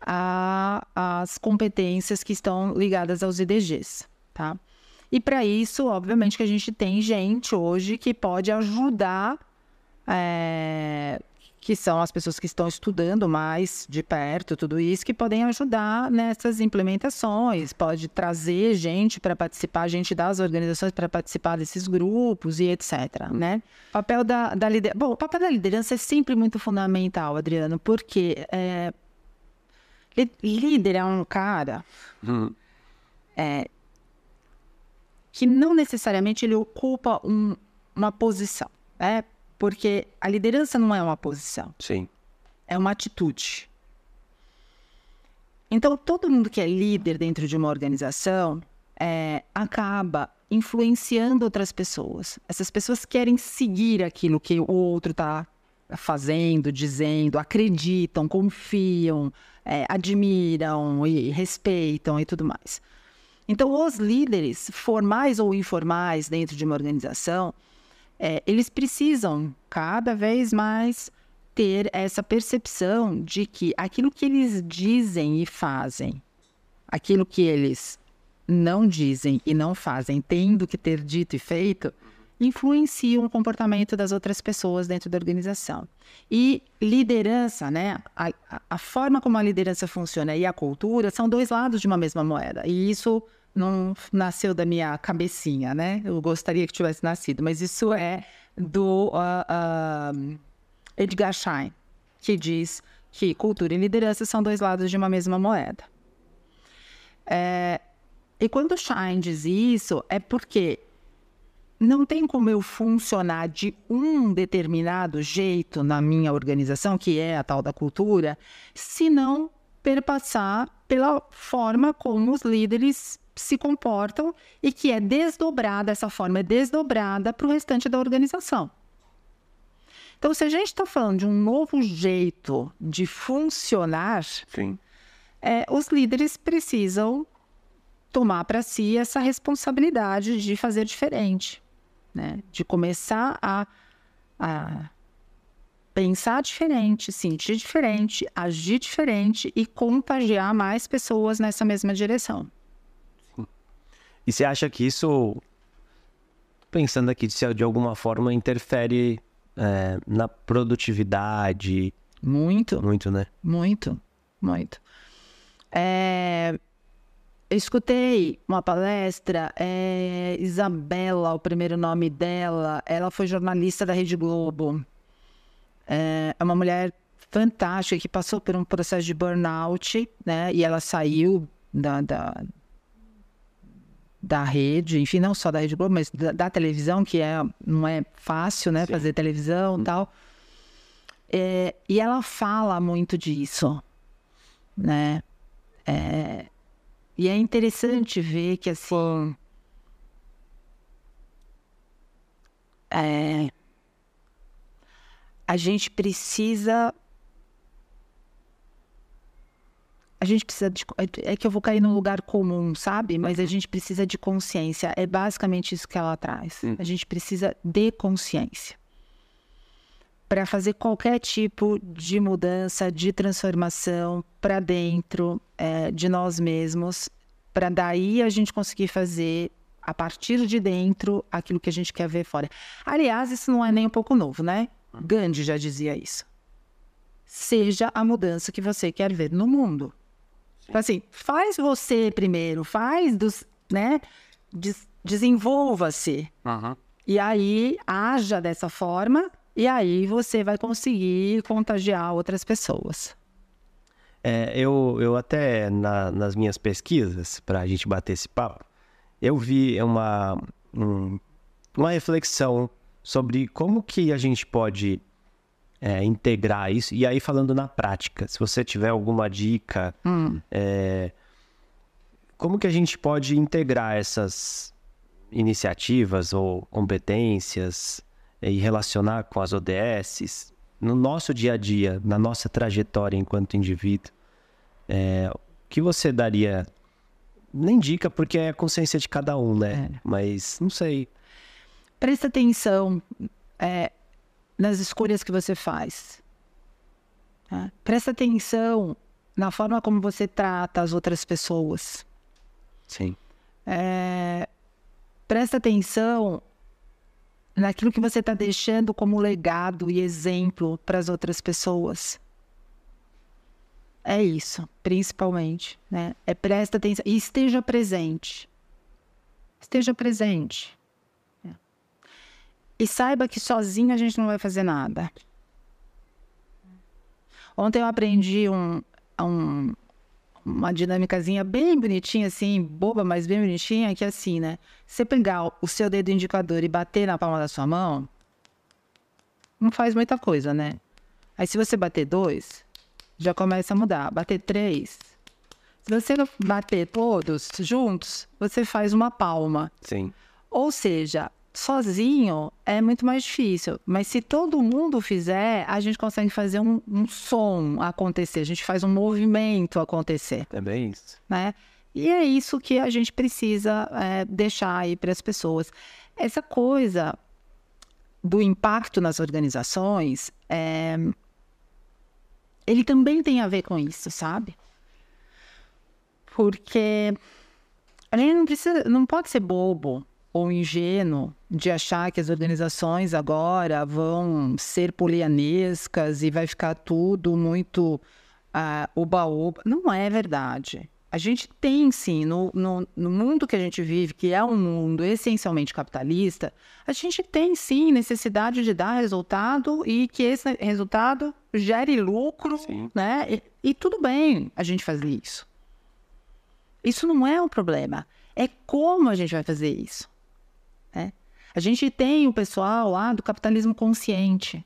a, as competências que estão ligadas aos IDGs, tá? E para isso, obviamente, que a gente tem gente hoje que pode ajudar é, que são as pessoas que estão estudando mais de perto tudo isso, que podem ajudar nessas implementações, pode trazer gente para participar, gente das organizações para participar desses grupos e etc. Né? O papel da, da liderança. Bom, o papel da liderança é sempre muito fundamental, Adriano, porque é, líder é um cara hum. é, que não necessariamente ele ocupa um, uma posição. É, porque a liderança não é uma posição. Sim. É uma atitude. Então, todo mundo que é líder dentro de uma organização é, acaba influenciando outras pessoas. Essas pessoas querem seguir aquilo que o outro está fazendo, dizendo, acreditam, confiam, é, admiram e respeitam e tudo mais. Então, os líderes, formais ou informais dentro de uma organização, é, eles precisam cada vez mais ter essa percepção de que aquilo que eles dizem e fazem, aquilo que eles não dizem e não fazem, tendo que ter dito e feito, influenciam o comportamento das outras pessoas dentro da organização. E liderança, né? A, a, forma como a liderança funciona e a cultura são dois lados de uma mesma moeda. E isso não nasceu da minha cabecinha, né? Eu gostaria que tivesse nascido, mas isso é do uh, uh, Edgar Schein, que diz que cultura e liderança são dois lados de uma mesma moeda. É, e quando Schein diz isso, é porque não tem como eu funcionar de um determinado jeito na minha organização, que é a tal da cultura, se não perpassar pela forma como os líderes se comportam e que é desdobrada, essa forma é desdobrada para o restante da organização. Então, se a gente está falando de um novo jeito de funcionar, é, os líderes precisam tomar para si essa responsabilidade de fazer diferente, né? de começar a, a pensar diferente, sentir diferente, agir diferente e contagiar mais pessoas nessa mesma direção. E você acha que isso, pensando aqui, se de alguma forma interfere é, na produtividade? Muito. Muito, né? Muito, muito. É, eu escutei uma palestra, é, Isabela, o primeiro nome dela, ela foi jornalista da Rede Globo. É, é uma mulher fantástica que passou por um processo de burnout, né? E ela saiu da, da, da rede, enfim, não só da Rede Globo, mas da, da televisão, que é, não é fácil, né, Sim. fazer televisão e hum. tal. É, e ela fala muito disso, né? É, e é interessante ver que, assim, é, a gente precisa a gente precisa de. É, que eu vou cair num lugar comum, sabe? Mas a gente precisa de consciência. É basicamente isso que ela traz. Hum. A gente precisa de consciência. para fazer qualquer tipo de mudança, de transformação para dentro é, de nós mesmos, para daí a gente conseguir fazer a partir de dentro aquilo que a gente quer ver fora. Aliás, isso não é nem um pouco novo, né? Gandhi já dizia isso. Seja a mudança que você quer ver no mundo. Então, assim, faz você primeiro, faz dos, né? Des Desenvolva-se. Uhum. E aí, haja dessa forma, e aí você vai conseguir contagiar outras pessoas. É, eu, eu até, na, nas minhas pesquisas, para a gente bater esse papo, eu vi uma, um, uma reflexão sobre como que a gente pode é, integrar isso. E aí, falando na prática, se você tiver alguma dica, hum. é, como que a gente pode integrar essas iniciativas ou competências e relacionar com as ODSs no nosso dia a dia, na nossa trajetória enquanto indivíduo? É, o que você daria? Nem dica, porque é a consciência de cada um, né? É. Mas não sei. Presta atenção. É, nas escolhas que você faz. Tá? Presta atenção na forma como você trata as outras pessoas. Sim. É, presta atenção naquilo que você está deixando como legado e exemplo para as outras pessoas. É isso, principalmente, né? É presta atenção e esteja presente. Esteja presente. E saiba que sozinho a gente não vai fazer nada. Ontem eu aprendi um, um, uma dinâmicazinha bem bonitinha, assim, boba, mas bem bonitinha, que é assim, né? Você pegar o seu dedo indicador e bater na palma da sua mão, não faz muita coisa, né? Aí se você bater dois, já começa a mudar. Bater três. Se você bater todos juntos, você faz uma palma. Sim. Ou seja, sozinho é muito mais difícil. Mas se todo mundo fizer, a gente consegue fazer um, um som acontecer, a gente faz um movimento acontecer. É bem isso. Né? E é isso que a gente precisa é, deixar aí para as pessoas. Essa coisa do impacto nas organizações, é, ele também tem a ver com isso, sabe? Porque a gente não precisa, não pode ser bobo ou ingênuo de achar que as organizações agora vão ser polianescas e vai ficar tudo muito oba-oba. Uh, Não é verdade. A gente tem sim, no, no, no, mundo que a gente vive, que é um mundo essencialmente capitalista, a gente tem sim necessidade de dar resultado e que esse resultado gere lucro, sim. né? E, e tudo bem a gente fazer isso. Isso não é um problema. É como a gente vai fazer isso. Né? A gente tem o pessoal lá do capitalismo consciente,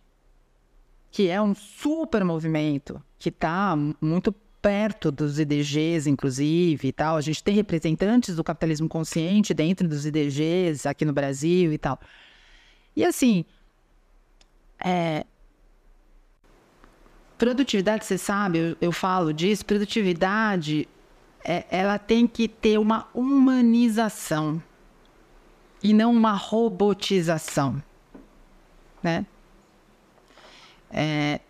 que é um super movimento, que está muito perto dos IDGs, inclusive, e tal. A gente tem representantes do capitalismo consciente dentro dos IDGs aqui no Brasil e tal. E assim, é... produtividade, você sabe, eu, eu falo disso, produtividade, é, ela tem que ter uma humanização e não uma robotização, né? É,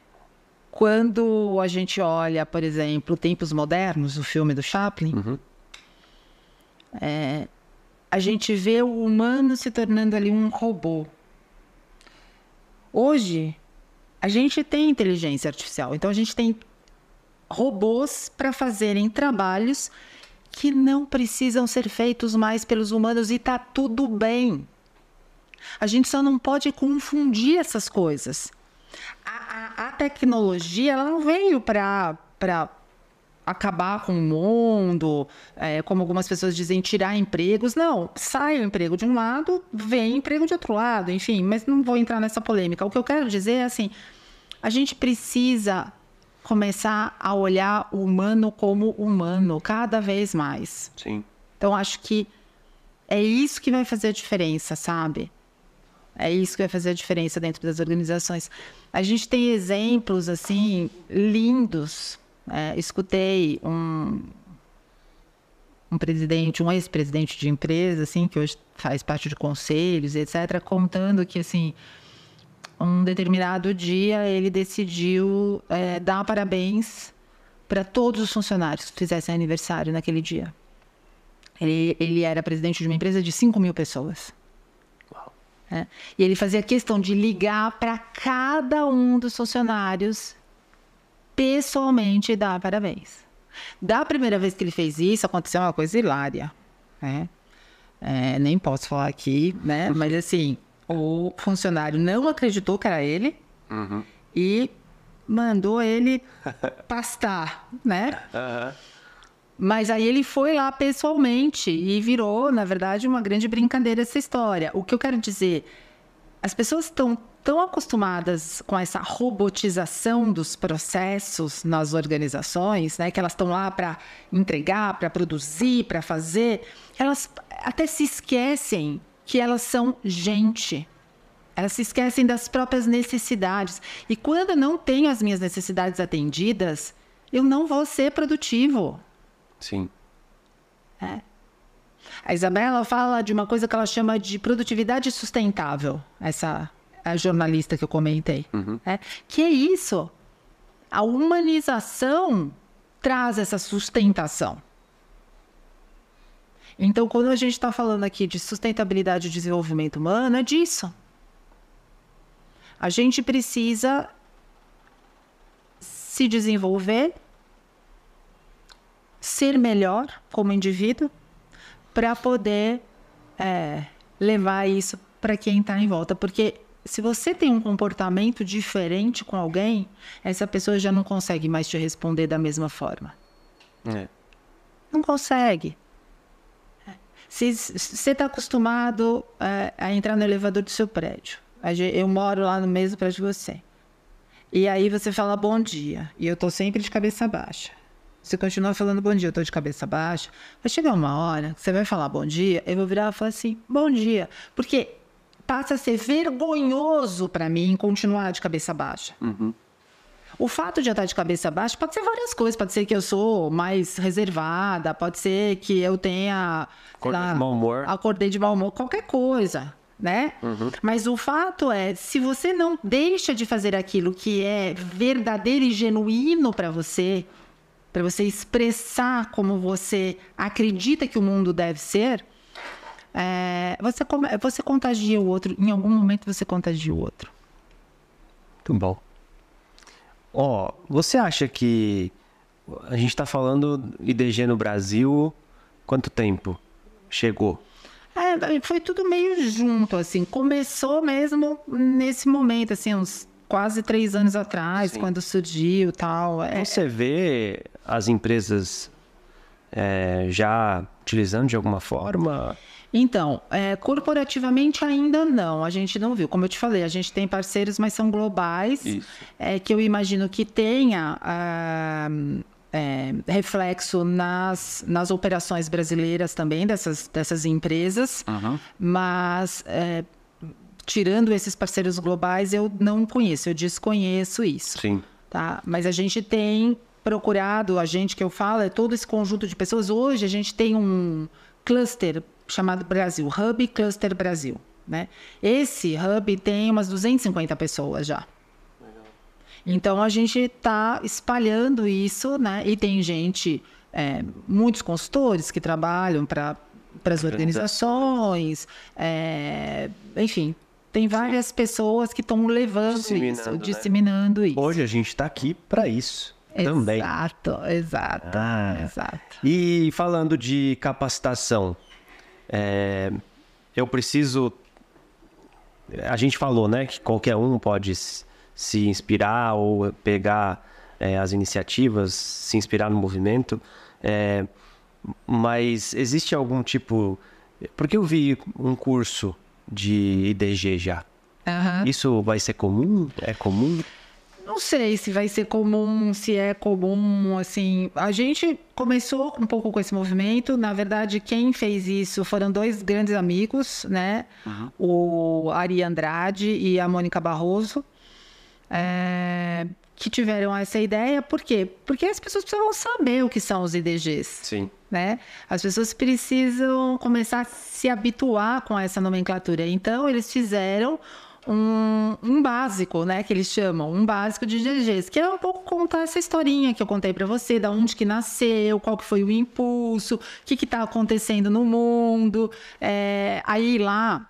quando a gente olha, por exemplo, Tempos Modernos, o filme do Chaplin, uhum. é, a gente vê o humano se tornando ali um robô. Hoje, a gente tem inteligência artificial, então a gente tem robôs para fazerem trabalhos que não precisam ser feitos mais pelos humanos e tá tudo bem. A gente só não pode confundir essas coisas. A, a, a tecnologia ela não veio para acabar com o mundo, é, como algumas pessoas dizem, tirar empregos. Não, sai o emprego de um lado, vem emprego de outro lado, enfim, mas não vou entrar nessa polêmica. O que eu quero dizer é assim: a gente precisa começar a olhar o humano como humano cada vez mais. Sim. Então acho que é isso que vai fazer a diferença, sabe? É isso que vai fazer a diferença dentro das organizações. A gente tem exemplos assim lindos. É, escutei um um presidente, um ex-presidente de empresa, assim, que hoje faz parte de conselhos, etc., contando que assim um determinado dia, ele decidiu é, dar parabéns para todos os funcionários que fizessem aniversário naquele dia. Ele, ele era presidente de uma empresa de 5 mil pessoas. É. E ele fazia questão de ligar para cada um dos funcionários pessoalmente e dar parabéns. Da primeira vez que ele fez isso, aconteceu uma coisa hilária. Né? É, nem posso falar aqui, né? Mas assim, o funcionário não acreditou que era ele uhum. e mandou ele pastar, né? Uhum. Mas aí ele foi lá pessoalmente e virou, na verdade, uma grande brincadeira essa história. O que eu quero dizer, as pessoas estão tão acostumadas com essa robotização dos processos nas organizações, né, que elas estão lá para entregar, para produzir, para fazer, elas até se esquecem que elas são gente. Elas se esquecem das próprias necessidades. E quando eu não tenho as minhas necessidades atendidas, eu não vou ser produtivo. Sim. É. A Isabela fala de uma coisa que ela chama de produtividade sustentável. Essa a jornalista que eu comentei. Uhum. É, que é isso? A humanização traz essa sustentação. Então, quando a gente está falando aqui de sustentabilidade e desenvolvimento humano, é disso. A gente precisa se desenvolver, ser melhor como indivíduo, para poder é, levar isso para quem está em volta. Porque se você tem um comportamento diferente com alguém, essa pessoa já não consegue mais te responder da mesma forma. É. Não consegue. Se você está acostumado a, a, entrar no elevador do seu prédio, eu moro lá no mesmo prédio de você. E aí você fala bom dia, e eu estou sempre de cabeça baixa. Você continua falando bom dia, eu estou de cabeça baixa. Vai chegar uma hora que você vai falar bom dia, eu vou virar e falar assim, bom dia. Porque passa a ser vergonhoso para mim continuar de cabeça baixa. Uhum. O fato de eu estar de cabeça baixa pode ser várias coisas. Pode ser que eu sou mais reservada, pode ser que eu tenha. Acordei lá, de mau humor. Acordei de mau humor, qualquer coisa. Né? Uhum. Mas o fato é, se você não deixa de fazer aquilo que é verdadeiro e genuíno para você, para você expressar como você acredita que o mundo deve ser, é, você, você contagia o outro, em algum momento você contagia o outro. Muito bom. Ó, oh, você acha que a gente está falando IDG no Brasil, quanto tempo chegou? É, foi tudo meio junto, assim. Começou mesmo nesse momento, assim, uns quase três anos atrás, Sim. quando surgiu tal. É... Você vê as empresas é, já utilizando de alguma forma? Então, é, corporativamente ainda não, a gente não viu. Como eu te falei, a gente tem parceiros, mas são globais, é, que eu imagino que tenha ah, é, reflexo nas, nas operações brasileiras também dessas, dessas empresas, uhum. mas é, tirando esses parceiros globais, eu não conheço, eu desconheço isso. Sim. Tá? Mas a gente tem procurado, a gente que eu falo, é todo esse conjunto de pessoas. Hoje a gente tem um cluster chamado Brasil, Hub Cluster Brasil. Né? Esse hub tem umas 250 pessoas já. Então a gente está espalhando isso, né? E tem gente, é, muitos consultores que trabalham para as organizações, é, enfim, tem várias pessoas que estão levando disseminando, isso, né? disseminando isso. Hoje a gente está aqui para isso. Também. Exato, exato, ah. exato. E falando de capacitação, é, eu preciso. A gente falou, né, que qualquer um pode se inspirar ou pegar é, as iniciativas, se inspirar no movimento, é, mas existe algum tipo. Porque eu vi um curso de IDG já. Uhum. Isso vai ser comum? É comum? Não sei se vai ser comum, se é comum, assim. A gente começou um pouco com esse movimento. Na verdade, quem fez isso foram dois grandes amigos, né? Uhum. O Ari Andrade e a Mônica Barroso, é... que tiveram essa ideia. Por quê? Porque as pessoas precisavam saber o que são os IDGs. Sim. Né? As pessoas precisam começar a se habituar com essa nomenclatura. Então, eles fizeram um, um, básico, né, que eles chamam, um básico de GGs, que é um pouco contar essa historinha que eu contei para você, da onde que nasceu, qual que foi o impulso, o que que tá acontecendo no mundo. É, aí lá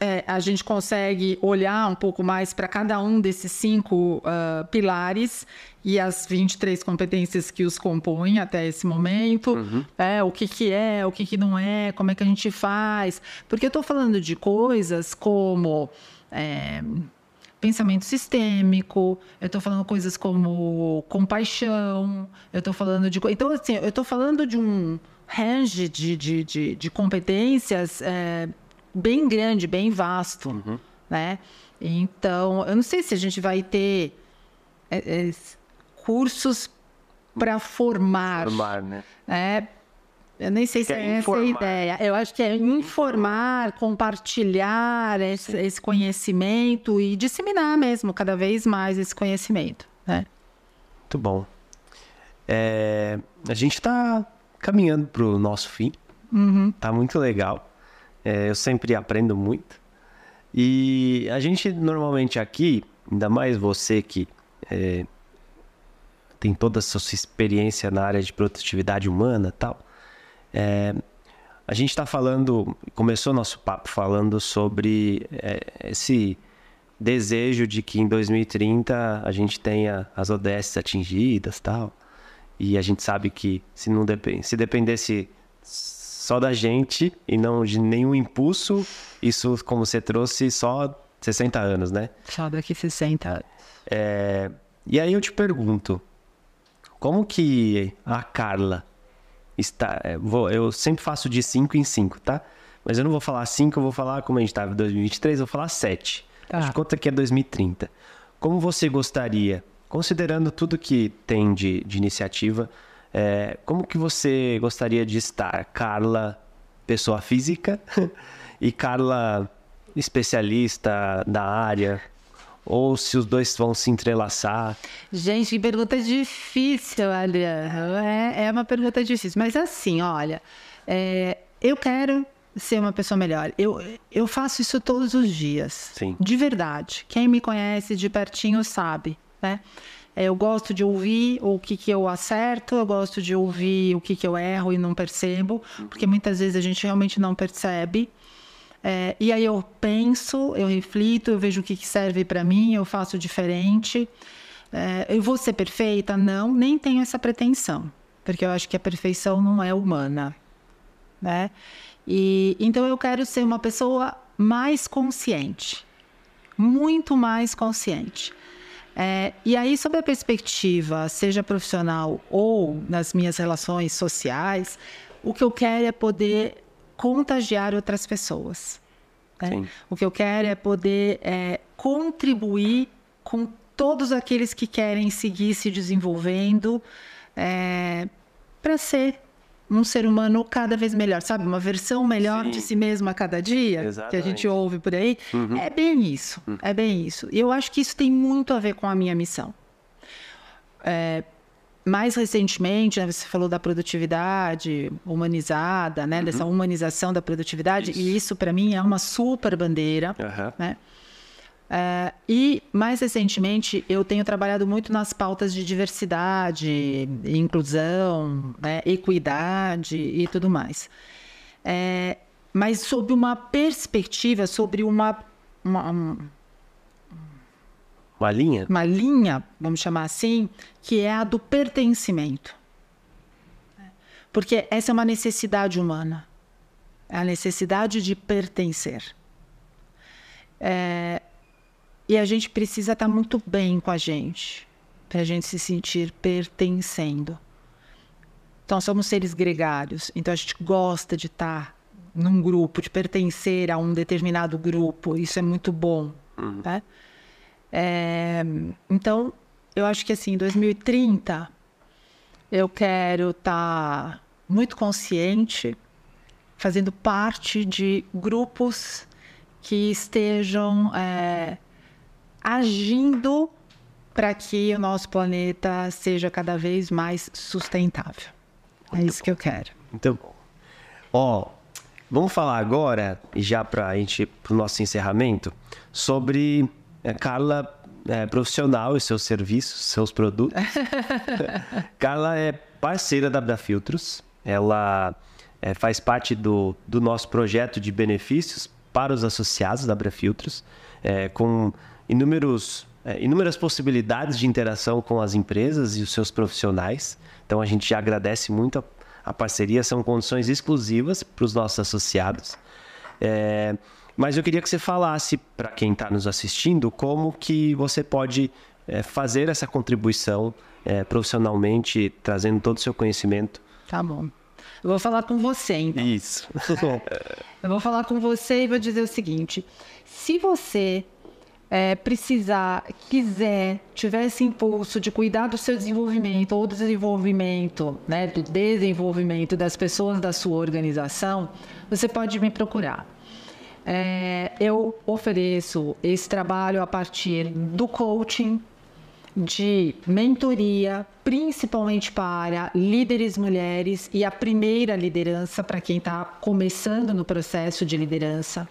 é, a gente consegue olhar um pouco mais para cada um desses cinco uh, pilares e as 23 competências que os compõem até esse momento, uhum. é, o que, que é, o que, que não é, como é que a gente faz. Porque eu estou falando de coisas como. É, pensamento sistêmico, eu estou falando coisas como compaixão, eu estou falando de. Então, assim, eu estou falando de um range de, de, de, de competências é, bem grande, bem vasto, uhum. né? Então, eu não sei se a gente vai ter é, é, cursos para formar. Formar, né? É, eu nem sei se é, é essa a ideia. Eu acho que é informar, compartilhar esse, esse, conhecimento e disseminar mesmo cada vez mais esse conhecimento. Né? Muito bom. É, a gente está caminhando para o nosso fim. Uhum. Tá muito legal. É, eu sempre aprendo muito. E a gente normalmente aqui, ainda mais você que é, tem toda a sua experiência na área de produtividade humana tal, é, a gente está falando, começou nosso papo falando sobre é, esse desejo de que em 2030 a gente tenha as ODS atingidas tal. E a gente sabe que se não depend, se dependesse só da gente e não de nenhum impulso. Isso, como você trouxe, só 60 anos, né? Só daqui 60 anos. É... E aí eu te pergunto, como que a Carla está... É, eu sempre faço de 5 em 5, tá? Mas eu não vou falar 5, eu vou falar, como a gente estava em 2023, eu vou falar 7. Tá. De conta que é 2030. Como você gostaria, considerando tudo que tem de, de iniciativa, é, como que você gostaria de estar? Carla, pessoa física, e Carla, especialista da área? Ou se os dois vão se entrelaçar? Gente, que pergunta difícil, Adriano. É, é uma pergunta difícil. Mas assim, olha, é, eu quero ser uma pessoa melhor. Eu, eu faço isso todos os dias. Sim. De verdade. Quem me conhece de pertinho sabe, né? É, eu gosto de ouvir o que, que eu acerto, eu gosto de ouvir o que, que eu erro e não percebo, porque muitas vezes a gente realmente não percebe. É, e aí eu penso, eu reflito, eu vejo o que, serve para mim, eu faço diferente. É, eu vou ser perfeita? Não, nem tenho essa pretensão, porque eu acho que a perfeição não é humana, né? E então eu quero ser uma pessoa mais consciente, muito mais consciente. É, e aí, sob a perspectiva, seja profissional ou nas minhas relações sociais, o que eu quero é poder contagiar outras pessoas. Né? O que eu quero é poder é, contribuir com todos aqueles que querem seguir se desenvolvendo é, para ser um ser humano cada vez melhor, sabe? Uma versão melhor Sim. de si mesmo a cada dia, Exatamente. que a gente ouve por aí. Uhum. É bem isso, uhum. é bem isso. E eu acho que isso tem muito a ver com a minha missão. É, mais recentemente, né, você falou da produtividade humanizada, né? Uhum. Dessa humanização da produtividade, isso. e isso para mim é uma super bandeira, né? Uh, e, mais recentemente, eu tenho trabalhado muito nas pautas de diversidade, inclusão, né, equidade e tudo mais. É, mas sob uma perspectiva, sobre uma, uma, uma linha? Uma linha, vamos chamar assim, que é a do pertencimento. Porque essa é uma necessidade humana. É a necessidade de pertencer. É, e a gente precisa estar muito bem com a gente, para a gente se sentir pertencendo. Então, somos seres gregários, então a gente gosta de estar num grupo, de pertencer a um determinado grupo, isso é muito bom. Uhum. Né? É, então, eu acho que assim, em 2030, eu quero estar tá muito consciente, fazendo parte de grupos que estejam é, agindo para que o nosso planeta seja cada vez mais sustentável. É é isso que eu quero. Bom. Ó, Vamos falar agora, e já para a gente para o nosso encerramento, sobre Carla é, profissional e seus serviços, seus produtos. Carla é parceira da Filtros. Ela é, faz parte do, do nosso projeto de benefícios para os associados da Filtros, é, com inúmeros, é, inúmeras possibilidades de interação com as empresas e os seus profissionais. Então a gente já agradece muito a a parceria são condições exclusivas para os nossos associados. É, mas eu queria que você falasse para quem está nos assistindo como que você pode é, fazer essa contribuição é, profissionalmente, trazendo todo o seu conhecimento. Tá bom. Eu vou falar com você, então. Isso. eu vou falar com você e vou dizer o seguinte: se você é, precisar, quiser, tiver esse impulso de cuidar do seu desenvolvimento ou do desenvolvimento, né, do desenvolvimento das pessoas da sua organização, você pode me procurar. É, eu ofereço esse trabalho a partir do coaching, de mentoria, principalmente para líderes mulheres e a primeira liderança para quem está começando no processo de liderança.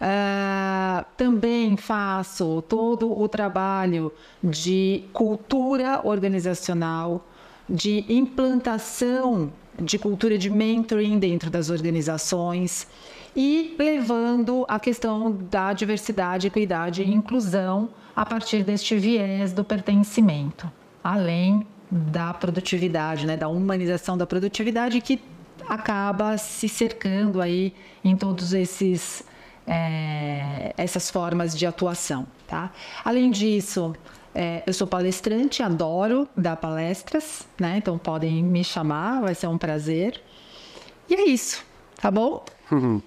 Uh, também faço todo o trabalho de cultura organizacional, de implantação de cultura de mentoring dentro das organizações e levando a questão da diversidade, equidade e inclusão a partir deste viés do pertencimento, além da produtividade, né, da humanização da produtividade que acaba se cercando aí em todos esses é, essas formas de atuação. Tá? Além disso, é, eu sou palestrante, adoro dar palestras, né? Então podem me chamar, vai ser um prazer. E é isso, tá bom?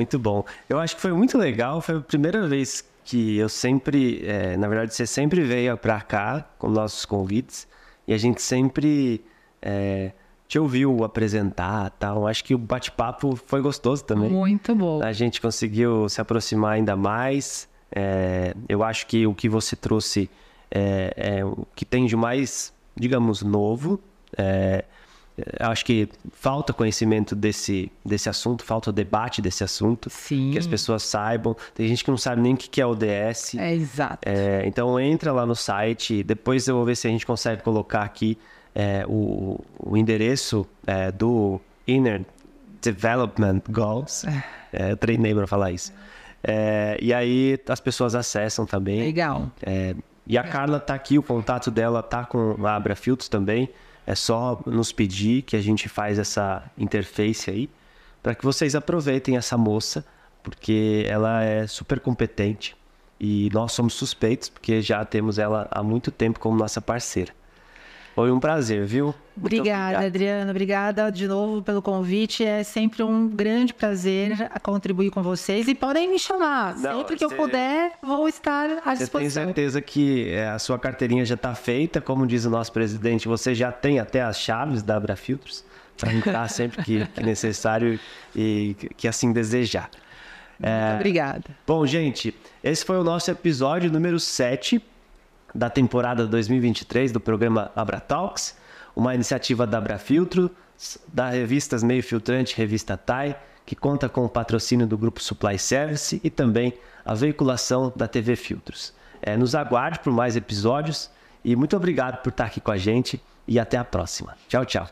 muito bom. Eu acho que foi muito legal, foi a primeira vez que eu sempre, é, na verdade, você sempre veio para cá com nossos convites e a gente sempre é, te ouviu apresentar tal. Acho que o bate-papo foi gostoso também. Muito bom. A gente conseguiu se aproximar ainda mais. É, eu acho que o que você trouxe é, é o que tem de mais, digamos, novo. Acho que falta conhecimento desse, desse assunto, falta debate desse assunto. Sim. Que as pessoas saibam. Tem gente que não sabe nem o que é ODS. É exato. É, então entra lá no site, depois eu vou ver se a gente consegue colocar aqui é, o, o, endereço é, do Inner Development Goals. É, é eu treinei para falar isso. É, e aí as pessoas acessam também. Legal. E a Carla tá aqui, o contato dela tá com a Abra Filtros também. É só nos pedir que a gente faz essa interface aí para que vocês aproveitem essa moça, porque ela é super competente e nós somos suspeitos porque já temos ela há muito tempo como nossa parceira. Foi um prazer, viu? Obrigada, Adriana. Obrigada de novo pelo convite. É sempre um grande prazer contribuir com vocês. E podem me chamar. Não, sempre que você... eu puder, vou estar à disposição. Você tem certeza que é, a sua carteirinha já está feita? Como diz o nosso presidente, você já tem até as chaves da Abra Filtros para entrar sempre que, que necessário e que assim desejar. É... Obrigada. Bom, gente, esse foi o nosso episódio número 7 da temporada 2023 do programa Abra Talks, uma iniciativa da Abra Filtro, da revistas Meio Filtrante Revista TAI, que conta com o patrocínio do Grupo Supply Service e também a veiculação da TV Filtros. É, nos aguarde por mais episódios e muito obrigado por estar aqui com a gente e até a próxima. Tchau, tchau.